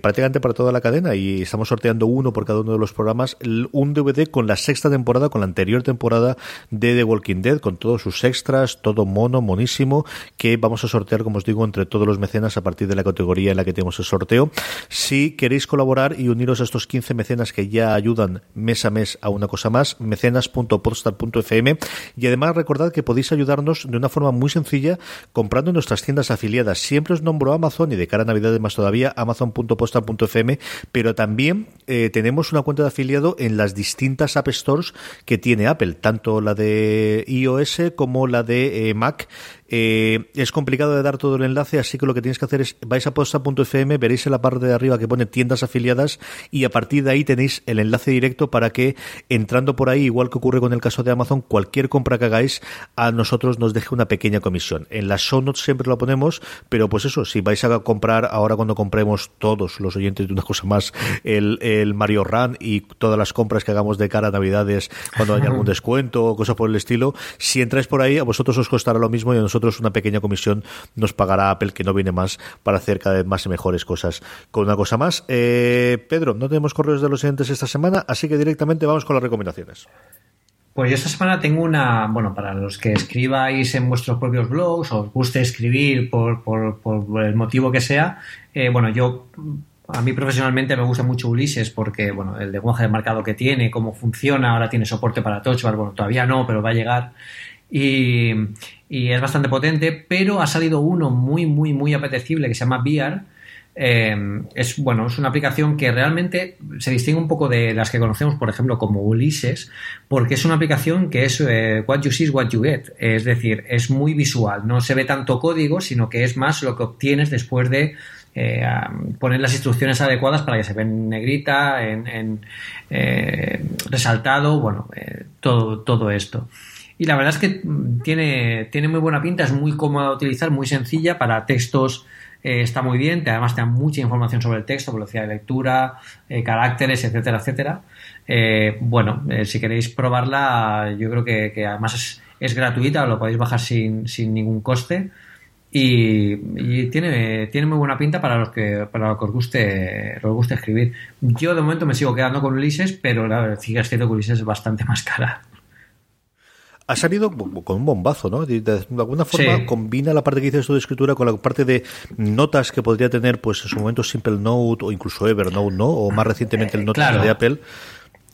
prácticamente para toda la cadena y estamos sorteando uno por cada uno de los programas, un DVD con la sexta temporada, con la anterior temporada de The Walking Dead, con todos sus extras, todo mono, monísimo, que vamos a sortear, como os digo, entre todos los mecenas a partir de la categoría en la que tenemos el sorteo. Si queréis colaborar y uniros a estos 15 mecenas que ya ayudan mes a mes a una cosa más, mecenas.podstar.fm y además recordad que podéis ayudarnos de una forma muy sencilla comprando nuestras tiendas afiliadas. Siempre os nombro Amazon y de cara a Navidades más todavía, amazon.postal.fm, pero también eh, tenemos una cuenta de afiliado en las distintas App Stores que tiene Apple, tanto la de iOS como la de eh, Mac eh, es complicado de dar todo el enlace, así que lo que tienes que hacer es vais a posta.fm, veréis en la parte de arriba que pone tiendas afiliadas y a partir de ahí tenéis el enlace directo para que entrando por ahí, igual que ocurre con el caso de Amazon, cualquier compra que hagáis a nosotros nos deje una pequeña comisión. En las show notes siempre lo ponemos, pero pues eso, si vais a comprar ahora cuando compremos todos los oyentes de una cosa más el, el Mario Run y todas las compras que hagamos de cara a Navidades cuando haya algún descuento o cosas por el estilo, si entráis por ahí a vosotros os costará lo mismo y a nosotros nosotros una pequeña comisión nos pagará Apple, que no viene más, para hacer cada vez más y mejores cosas. Con una cosa más, eh, Pedro, no tenemos correos de los oyentes esta semana, así que directamente vamos con las recomendaciones. Pues yo esta semana tengo una, bueno, para los que escribáis en vuestros propios blogs o os guste escribir por, el motivo que sea, eh, bueno, yo a mí profesionalmente me gusta mucho Ulises porque, bueno, el lenguaje de marcado que tiene, cómo funciona, ahora tiene soporte para Touch bueno, todavía no, pero va a llegar. Y, es bastante potente, pero ha salido uno muy, muy, muy apetecible que se llama VR. Eh, es bueno, es una aplicación que realmente se distingue un poco de las que conocemos, por ejemplo, como Ulises, porque es una aplicación que es eh, what you see is what you get, es decir, es muy visual, no se ve tanto código, sino que es más lo que obtienes después de eh, poner las instrucciones adecuadas para que se vean en negrita, en, resaltado, bueno, todo, todo esto. Y la verdad es que mm, tiene, tiene muy buena pinta, es muy cómoda de utilizar, muy sencilla para textos. Eh, está muy bien, además te da mucha información sobre el texto, velocidad de lectura, eh, caracteres, etcétera, etcétera. Eh, bueno, si queréis probarla, yo creo que, además es, gratuita, lo podéis bajar sin, sin ningún coste. y, tiene, tiene muy buena pinta para los que para los que os guste, os guste escribir. Yo de momento me sigo quedando con Ulises, pero la verdad es que Ulises es bastante más cara. Ha salido con un bombazo, ¿no? De, alguna forma combina la parte que dices tú de escritura con la parte de notas que podría tener, pues en su momento Simple Note o incluso Evernote, ¿no? O más recientemente el Note de Apple.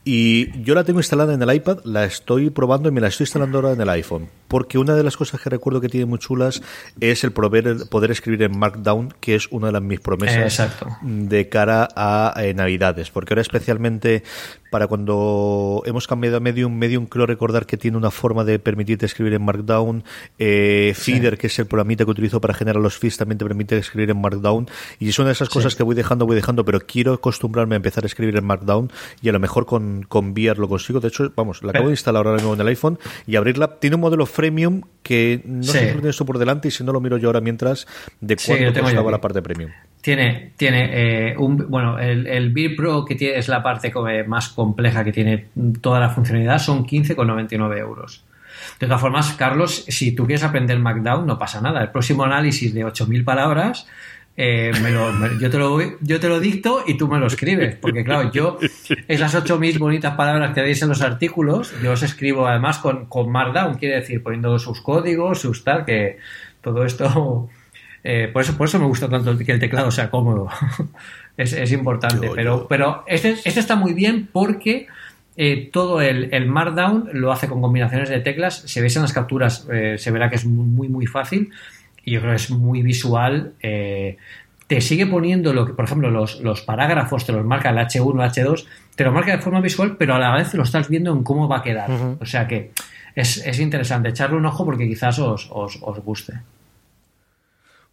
Y yo la tengo instalada en el iPad, la estoy probando y me la estoy instalando ahora en el iPhone. Porque una de las cosas que recuerdo que tiene muy chulas es el poder, poder escribir en Markdown, que es una de las mis promesas de cara a eh, Navidades. Porque ahora especialmente para cuando hemos cambiado a Medium, Medium creo recordar que tiene una forma de permitirte escribir en Markdown. Eh, Feeder, que es el programita que utilizo para generar los feeds, también te permite escribir en Markdown. Y es una de esas cosas que voy dejando, voy dejando, pero quiero acostumbrarme a empezar a escribir en Markdown y a lo mejor con, con VR lo consigo. De hecho, vamos, la acabo de instalar ahora mismo en el iPhone y abrirla. Tiene un modelo freemium que no sé si lo tienes por delante y si no lo miro yo ahora mientras de cuánto costaba la parte premium. Tiene, tiene eh, un, bueno, el, el Beer que tiene, es la parte más compleja que tiene toda la funcionalidad, son 15,99 euros. De todas formas, Carlos, si tú quieres aprender Markdown, no pasa nada. El próximo análisis de 8.000 palabras, eh, yo, te lo, yo te lo dicto y tú me lo escribes. Porque, claro, yo, esas 8.000 bonitas palabras que veis en los artículos, yo os escribo además con, con Markdown, quiere decir, poniendo sus códigos, sus tal, que todo esto eh, por, eso, por eso me gusta tanto que el teclado sea cómodo. es, importante. pero, pero este, este, está muy bien porque eh, todo el, el, Markdown lo hace con combinaciones de teclas. Se ve en las capturas, eh, se verá que es muy, muy fácil. Y yo creo que es muy visual. te sigue poniendo lo que, por ejemplo, los, los parágrafos te los marca el H1, H2, te lo marca de forma visual, pero a la vez lo estás viendo en cómo va a quedar. O sea que es, es, interesante echarle un ojo porque quizás os, os, os guste.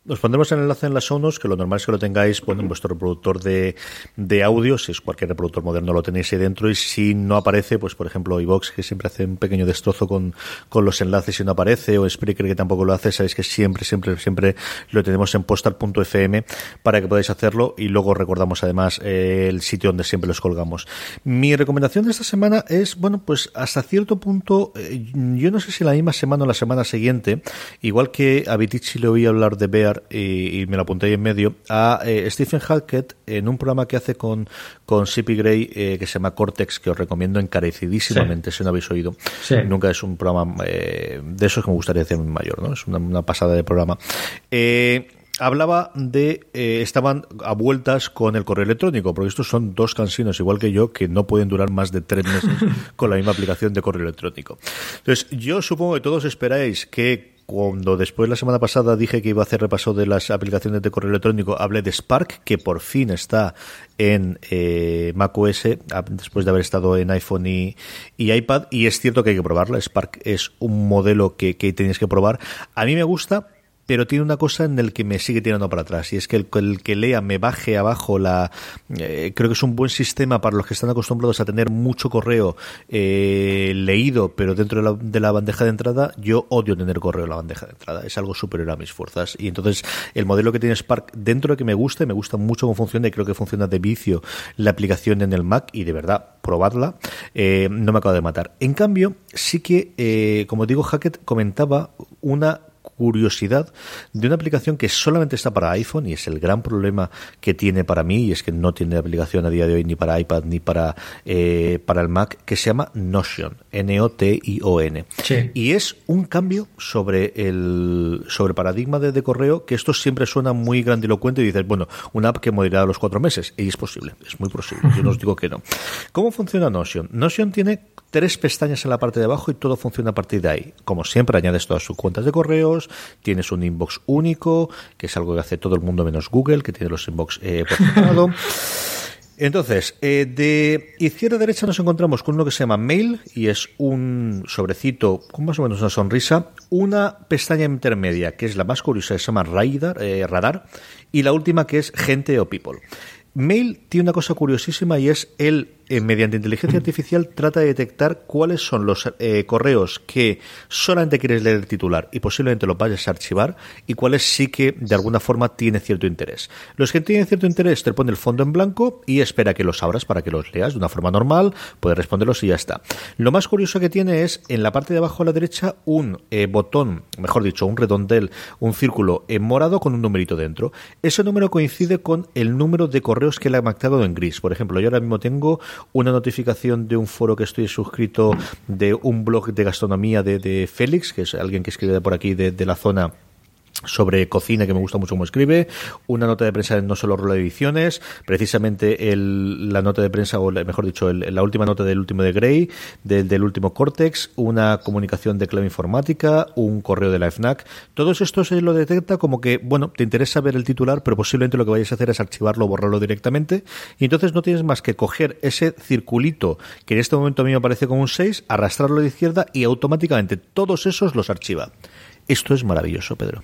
Os pondremos el enlace en las sonos, que lo normal es que lo tengáis en vuestro reproductor de, de audio, si es cualquier reproductor moderno lo tenéis ahí dentro, y si no aparece, pues por ejemplo iVox, que siempre hace un pequeño destrozo con, con los enlaces y no aparece, o Spreaker que tampoco lo hace, sabéis que siempre, siempre, siempre lo tenemos en postar.fm para que podáis hacerlo, y luego recordamos además eh, el sitio donde siempre los colgamos. Mi recomendación de esta semana es, bueno, pues hasta cierto punto, eh, yo no sé si la misma semana o la semana siguiente, igual que a Vitici le oí hablar de Bear y, me lo apunté ahí en medio, a eh, Stephen Hackett en un programa que hace con, con Sippy Gray eh, que se llama Cortex, que os recomiendo encarecidísimamente si no habéis oído. Nunca es un programa eh, de esos que me gustaría hacer mayor, ¿no? Es una, pasada de programa. hablaba de estaban a vueltas con el correo electrónico, porque estos son dos cansinos, igual que yo, que no pueden durar más de tres meses con la misma aplicación de correo electrónico. Entonces, yo supongo que todos esperáis que cuando después la semana pasada dije que iba a hacer repaso de las aplicaciones de correo electrónico, hablé de Spark, que por fin está en eh, macOS, después de haber estado en iPhone y, iPad, y es cierto que hay que probarla. Spark es un modelo que, que tenéis que probar. A mí me gusta, pero tiene una cosa en el que me sigue tirando para atrás y es que el, que lea me baje abajo la eh, creo que es un buen sistema para los que están acostumbrados a tener mucho correo eh, leído pero dentro de la, de la, bandeja de entrada yo odio tener correo en la bandeja de entrada es algo superior a mis fuerzas. Y entonces el modelo que tiene Spark dentro de que me gusta y me gusta mucho cómo funciona y creo que funciona de vicio la aplicación en el Mac y de verdad probarla eh, no me acaba de matar. En cambio sí que como digo Hackett comentaba una curiosidad de una aplicación que solamente está para iPhone y es el gran problema que tiene para mí y es que no tiene aplicación a día de hoy ni para iPad ni para, eh, para el Mac que se llama Notion, N-O-T-I-O-N. Y es un cambio sobre el sobre paradigma de, correo que esto siempre suena muy grandilocuente y dices, bueno, una app que morirá a los cuatro meses. Y es posible, es muy posible. Yo no os digo que no. ¿Cómo funciona Notion? Notion tiene tres pestañas en la parte de abajo y todo funciona a partir de ahí. Como siempre, añades todas sus cuentas de correos, tienes un inbox único, que es algo que hace todo el mundo menos Google, que tiene los inbox eh, por separado. Entonces, eh, de izquierda a derecha nos encontramos con uno que se llama Mail y es un sobrecito con más o menos una sonrisa, una pestaña intermedia que es la más curiosa, se llama Radar, eh, radar y la última que es Gente o People. Mail tiene una cosa curiosísima y es el eh, mediante inteligencia artificial, trata de detectar cuáles son los eh, correos que solamente quieres leer el titular y posiblemente lo vayas a archivar y cuáles sí que de alguna forma tiene cierto interés. Los que tienen cierto interés te pone el fondo en blanco y espera que los abras para que los leas de una forma normal, puedes responderlos y ya está. Lo más curioso que tiene es en la parte de abajo a la derecha un eh, botón, mejor dicho, un redondel, un círculo en morado con un numerito dentro. Ese número coincide con el número de correos que le ha marcado en gris. Por ejemplo, yo ahora mismo tengo una notificación de un foro que estoy suscrito de un blog de gastronomía de, Félix, que es alguien que escribe por aquí de la zona sobre cocina que me gusta mucho como escribe, una nota de prensa en No Solo Rolo de Ediciones, precisamente el, la nota de prensa, o mejor dicho, la última nota del último de Grey, del, del último Cortex, una comunicación de clave informática, un correo de la FNAC. Todos estos se lo detecta como que, bueno, te interesa ver el titular, pero posiblemente lo que vayas a hacer es archivarlo o borrarlo directamente. Y entonces no tienes más que coger ese circulito, que en este momento a mí me parece como un 6, arrastrarlo la izquierda y automáticamente todos esos los archiva. Esto es maravilloso, Pedro.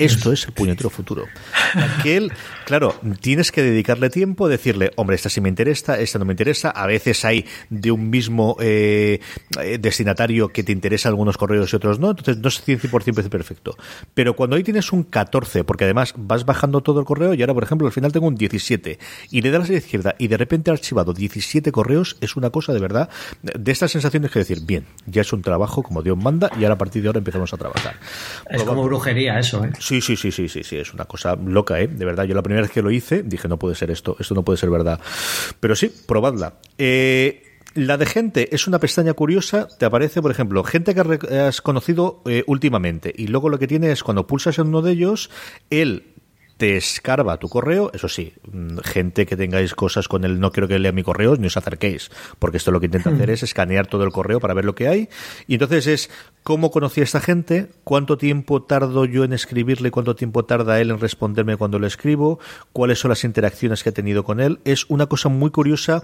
Esto es el puñetero futuro. Aquel, claro, tienes que dedicarle tiempo, decirle, hombre, esta sí me interesa, esta no me interesa. A veces hay de un mismo eh, destinatario que te interesa algunos correos y otros no, entonces no es 100% perfecto. Pero cuando ahí tienes un 14, porque además vas bajando todo el correo y ahora, por ejemplo, al final tengo un 17 y le das a la izquierda y de repente ha archivado 17 correos, es una cosa de verdad de estas sensaciones que decir, bien, ya es un trabajo como Dios manda y ahora a partir de ahora empezamos a trabajar. Es como brujería eso, ¿eh? Sí, sí, sí, sí, sí, sí, es una cosa loca, ¿eh? De verdad, yo la primera vez que lo hice dije, no puede ser esto, esto no puede ser verdad. Pero sí, probadla. Eh, la de gente es una pestaña curiosa, te aparece, por ejemplo, gente que has conocido eh, últimamente y luego lo que tiene es cuando pulsas en uno de ellos, él te escarba tu correo, eso sí, mm, gente que tengáis cosas con el no quiero que lea mi correo, ni os acerquéis, porque esto lo que intenta hacer hmm. es escanear todo el correo para ver lo que hay, y entonces es cómo conocí a esta gente, cuánto tiempo tardo yo en escribirle, cuánto tiempo tarda él en responderme cuando lo escribo, cuáles son las interacciones que he tenido con él, es una cosa muy curiosa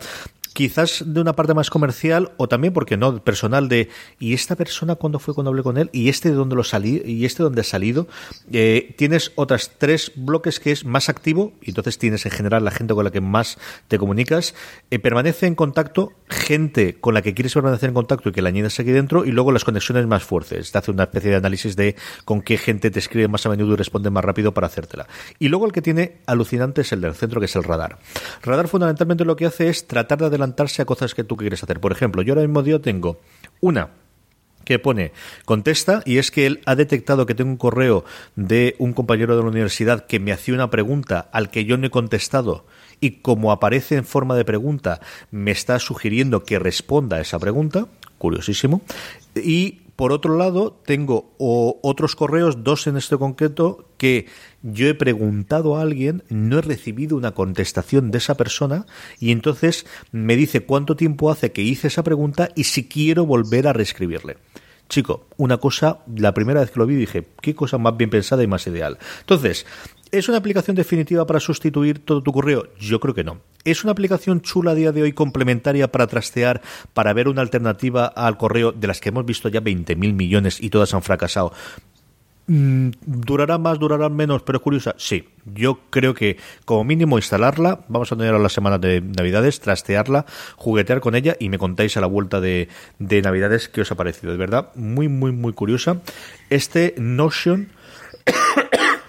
quizás de una parte más comercial o también, porque no, personal de, ¿y esta persona cuándo fue cuando hablé con él? ¿Y este de dónde lo salí? ¿Y este de dónde ha salido? Eh, tienes otras tres bloques que es más activo, y entonces tienes en general la gente con la que más te comunicas, eh, permanece en contacto, gente con la que quieres permanecer en contacto y que la añades aquí dentro, y luego las conexiones más fuertes. Te hace una especie de análisis de con qué gente te escribe más a menudo y responde más rápido para hacértela. Y luego el que tiene alucinante es el del centro, que es el radar. Radar fundamentalmente lo que hace es tratar de adelantar a cosas que tú quieres hacer. Por ejemplo, yo ahora mismo yo tengo una que pone contesta y es que él ha detectado que tengo un correo de un compañero de la universidad que me hacía una pregunta al que yo no he contestado y como aparece en forma de pregunta me está sugiriendo que responda a esa pregunta, curiosísimo, y por otro lado, tengo otros correos, dos en este concreto, que yo he preguntado a alguien, no he recibido una contestación de esa persona y entonces me dice cuánto tiempo hace que hice esa pregunta y si quiero volver a reescribirle. Chico, una cosa, la primera vez que lo vi dije, qué cosa más bien pensada y más ideal. Entonces, ¿Es una aplicación definitiva para sustituir todo tu correo? Yo creo que no. ¿Es una aplicación chula a día de hoy complementaria para trastear, para ver una alternativa al correo de las que hemos visto ya 20.000 millones y todas han fracasado? Mm, ¿Durará más, durará menos, pero es curiosa? Sí, yo creo que como mínimo instalarla, vamos a tener a la semana de Navidades, trastearla, juguetear con ella y me contáis a la vuelta de, de Navidades qué os ha parecido. De verdad, muy, muy, muy curiosa. Este Notion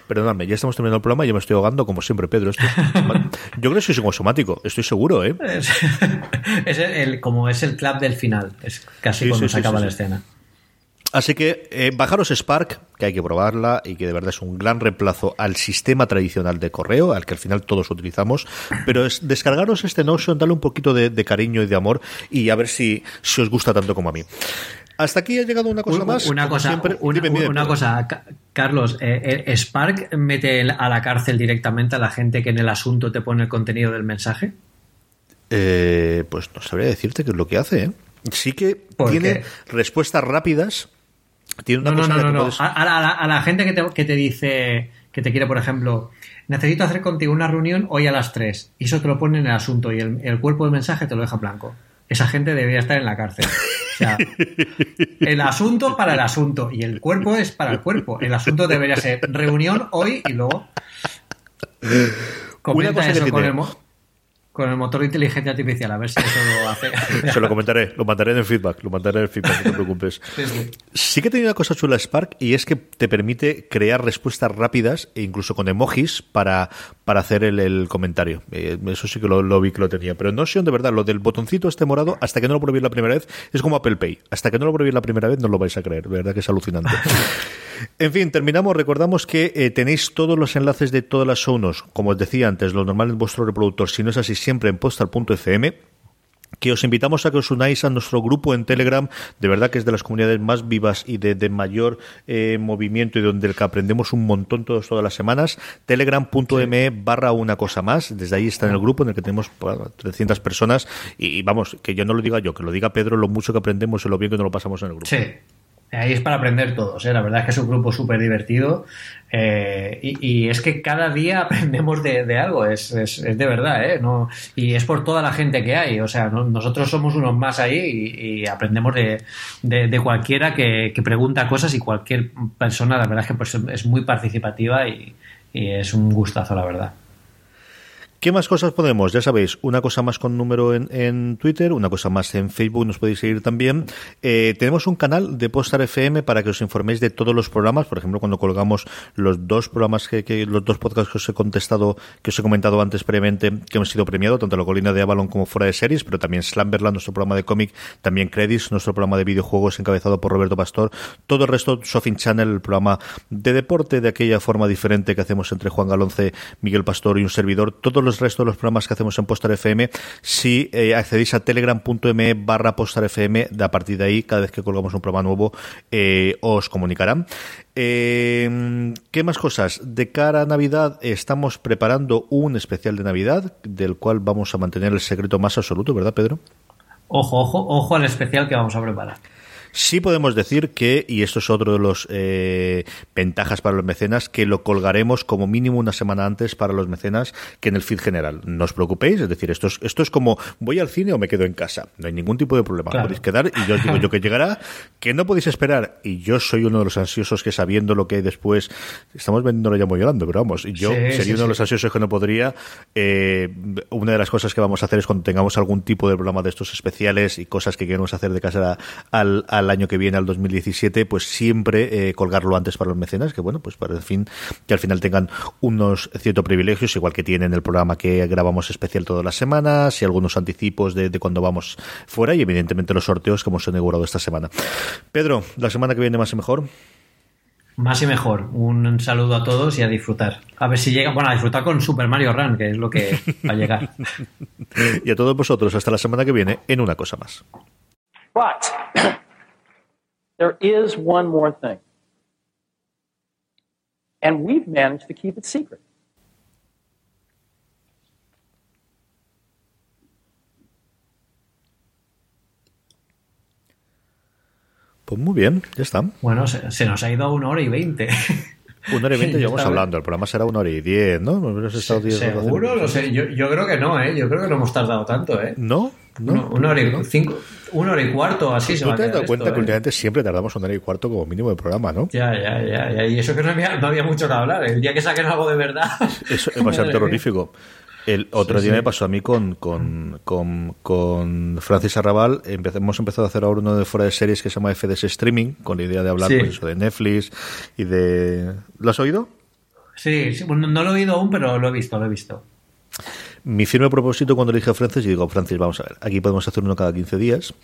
Perdóname, ya estamos terminando el programa y yo me estoy ahogando como siempre, Pedro. Esto yo creo que soy psicosomático, estoy seguro, ¿eh? Es, el, como es el clap del final, es casi cuando se acaba la escena. Así que eh, bajaros Spark, que hay que probarla y que de verdad es un gran reemplazo al sistema tradicional de correo, al que al final todos utilizamos. Pero es descargaros este Notion, darle un poquito de, cariño y de amor y a ver si, si os gusta tanto como a mí. Hasta aquí ha llegado una cosa más. Una cosa, una, cosa, Carlos. Eh, eh, ¿Spark mete a la cárcel directamente a la gente que en el asunto te pone el contenido del mensaje? Eh, pues no sabría decirte qué es lo que hace. Sí que tiene respuestas rápidas. Tiene una no, no, no, no. A, la, gente que te, que te dice que te quiere, por ejemplo, necesito hacer contigo una reunión hoy a las 3 y eso te lo pone en el asunto y el, el cuerpo del mensaje te lo deja blanco esa gente debería estar en la cárcel. O sea, el asunto para el asunto y el cuerpo es para el cuerpo. El asunto debería ser reunión hoy y luego comenta eso con el, con el motor de inteligencia artificial, a ver si eso lo hace. Se lo comentaré, lo mandaré en el feedback, lo mandaré en el feedback, no te preocupes. Sí, que tiene una cosa chula Spark y es que te permite crear respuestas rápidas e incluso con emojis para, para hacer el, comentario. Eh, eso sí que lo, vi que lo tenía, pero no sé de verdad, lo del botoncito este morado, hasta que no lo probéis la primera vez, es como Apple Pay. Hasta que no lo probéis la primera vez no lo vais a creer, de verdad que es alucinante. En fin, terminamos. Recordamos que eh, tenéis todos los enlaces de todas las zonas, como os decía antes, lo normal en vuestro reproductor, si no es así, siempre en postal.fm que os invitamos a que os unáis a nuestro grupo en Telegram, de verdad que es de las comunidades más vivas y de, mayor eh, movimiento y donde que aprendemos un montón todos, todas las semanas, telegram.me barra una cosa más, desde ahí está en el grupo en el que tenemos 300 personas y, vamos, que yo no lo diga yo, que lo diga Pedro, lo mucho que aprendemos y lo bien que nos lo pasamos en el grupo. Sí. Ahí es para aprender todos, ¿eh? la verdad es que es un grupo súper divertido eh, y, es que cada día aprendemos de, algo, es, es, de verdad, ¿eh? No, y es por toda la gente que hay, o sea, nosotros somos unos más ahí y, aprendemos de, cualquiera que, que, pregunta cosas y cualquier persona, la verdad es que pues, es muy participativa y es un gustazo, la verdad. ¿Qué más cosas podemos? Ya sabéis, una cosa más con número en, Twitter, una cosa más en Facebook, nos podéis seguir también. Eh, tenemos un canal de Postar FM para que os informéis de todos los programas. Por ejemplo, cuando colgamos los dos programas que, los dos podcasts que os he contestado, que os he comentado antes previamente, que hemos sido premiados, tanto la colina de Avalon como fuera de series, pero también Slamberland, nuestro programa de cómic, también Credits, nuestro programa de videojuegos encabezado por Roberto Pastor, todo el resto, Sofin Channel, el programa de deporte de aquella forma diferente que hacemos entre Juan Galonce, Miguel Pastor y un servidor, todos los restos de los programas que hacemos en Postar FM si eh, accedéis a telegram.me barra Postar FM. A partir de ahí, cada vez que colgamos un programa nuevo, eh, os comunicarán. Eh, ¿Qué más cosas? De cara a Navidad estamos preparando un especial de Navidad del cual vamos a mantener el secreto más absoluto, ¿verdad, Pedro? Ojo, ojo, ojo al especial que vamos a preparar. Sí podemos decir que, y esto es otro de los eh, ventajas para los mecenas, que lo colgaremos como mínimo una semana antes para los mecenas que en el feed general. No os preocupéis, es decir, esto es, esto es como voy al cine o me quedo en casa. No hay ningún tipo de problema. Podéis quedar y yo os digo yo que llegará, que no podéis esperar. Y yo soy uno de los ansiosos que sabiendo lo que hay después, estamos vendiéndolo ya muy llorando, pero vamos, yo sería uno de los ansiosos que no podría. Eh, una de las cosas que vamos a hacer es cuando tengamos algún tipo de programa de estos especiales y cosas que queremos hacer de casa al al año que viene, al 2017, pues siempre eh, colgarlo antes para los mecenas, que bueno, pues para el fin, que al final tengan unos ciertos privilegios, igual que tienen el programa que grabamos especial todas las semanas y algunos anticipos de, cuando vamos fuera y evidentemente los sorteos que hemos inaugurado esta semana. Pedro, la semana que viene más y mejor. Más y mejor. Un saludo a todos y a disfrutar. A ver si llega. Bueno, a disfrutar con Super Mario Run, que es lo que va a llegar. y a todos vosotros, hasta la semana que viene en una cosa más. There is one more thing. And we've managed to keep it secret. Pues muy bien, ya está. Bueno, se, se nos ha ido a una hora y veinte. Una hora y veinte llevamos hablando, el programa será una hora y diez, ¿no? ¿Seguro? No sé. Yo, yo, creo que no, ¿eh? Yo creo que no hemos tardado tanto, ¿eh? ¿No? ¿No? Una, hora y, cinco, una hora y cuarto, así se va te has dado cuenta que ¿eh? últimamente siempre tardamos una hora y cuarto como mínimo de programa, ¿no? Ya, ya, ya. Y eso que no había, no había mucho que hablar. El día que saquen algo de verdad... Eso va a ser terrorífico. El otro día me pasó a mí con, con, con, Francis Arrabal. hemos empezado a hacer ahora uno de fuera de series que se llama FDS Streaming, con la idea de hablar pues, de Netflix y de... ¿Lo has oído? Sí, sí bueno, no lo he oído aún, pero lo he visto, lo he visto. Mi firme propósito cuando le dije a Francis, y digo, Francis, vamos a ver, aquí podemos hacer uno cada 15 días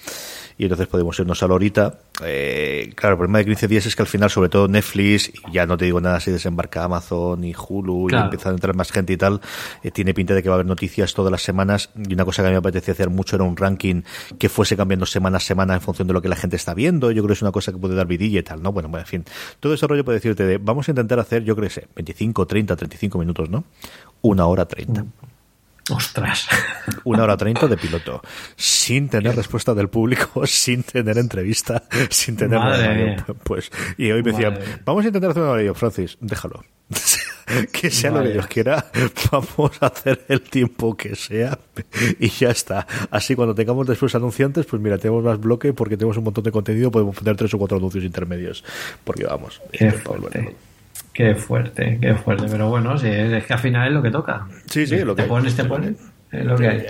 y entonces podemos irnos a la horita. Eh, claro, el problema de 15 días es que al final, sobre todo Netflix, ya no te digo nada si desembarca Amazon y Hulu y empieza a entrar más gente y tal, eh, tiene pinta de que va a haber noticias todas las semanas y una cosa que a mí me apetecía hacer mucho era un ranking que fuese cambiando semana a semana en función de lo que la gente está viendo. Yo creo que es una cosa que puede dar vidilla y tal, ¿no? Bueno, bueno, en fin, todo ese rollo puede decirte de, vamos a intentar hacer, yo creo que sé, 25, 30, 35 minutos, ¿no? Una hora 30. Ostras. Una hora treinta de piloto. Sin tener respuesta del público, sin tener entrevista, sin tener nada. Pues, y hoy me decían, vamos a intentar hacer una hora. Francis, déjalo. que sea lo que Dios quiera, vamos a hacer el tiempo que sea y ya está. Así cuando tengamos después anunciantes, pues mira, tenemos más bloque porque tenemos un montón de contenido, podemos poner tres o cuatro anuncios intermedios. Porque vamos. Qué Qué fuerte, qué fuerte. Pero bueno, sí, es que al final es lo que toca. Sí, sí, lo te que pones, te pones. Es lo que hay.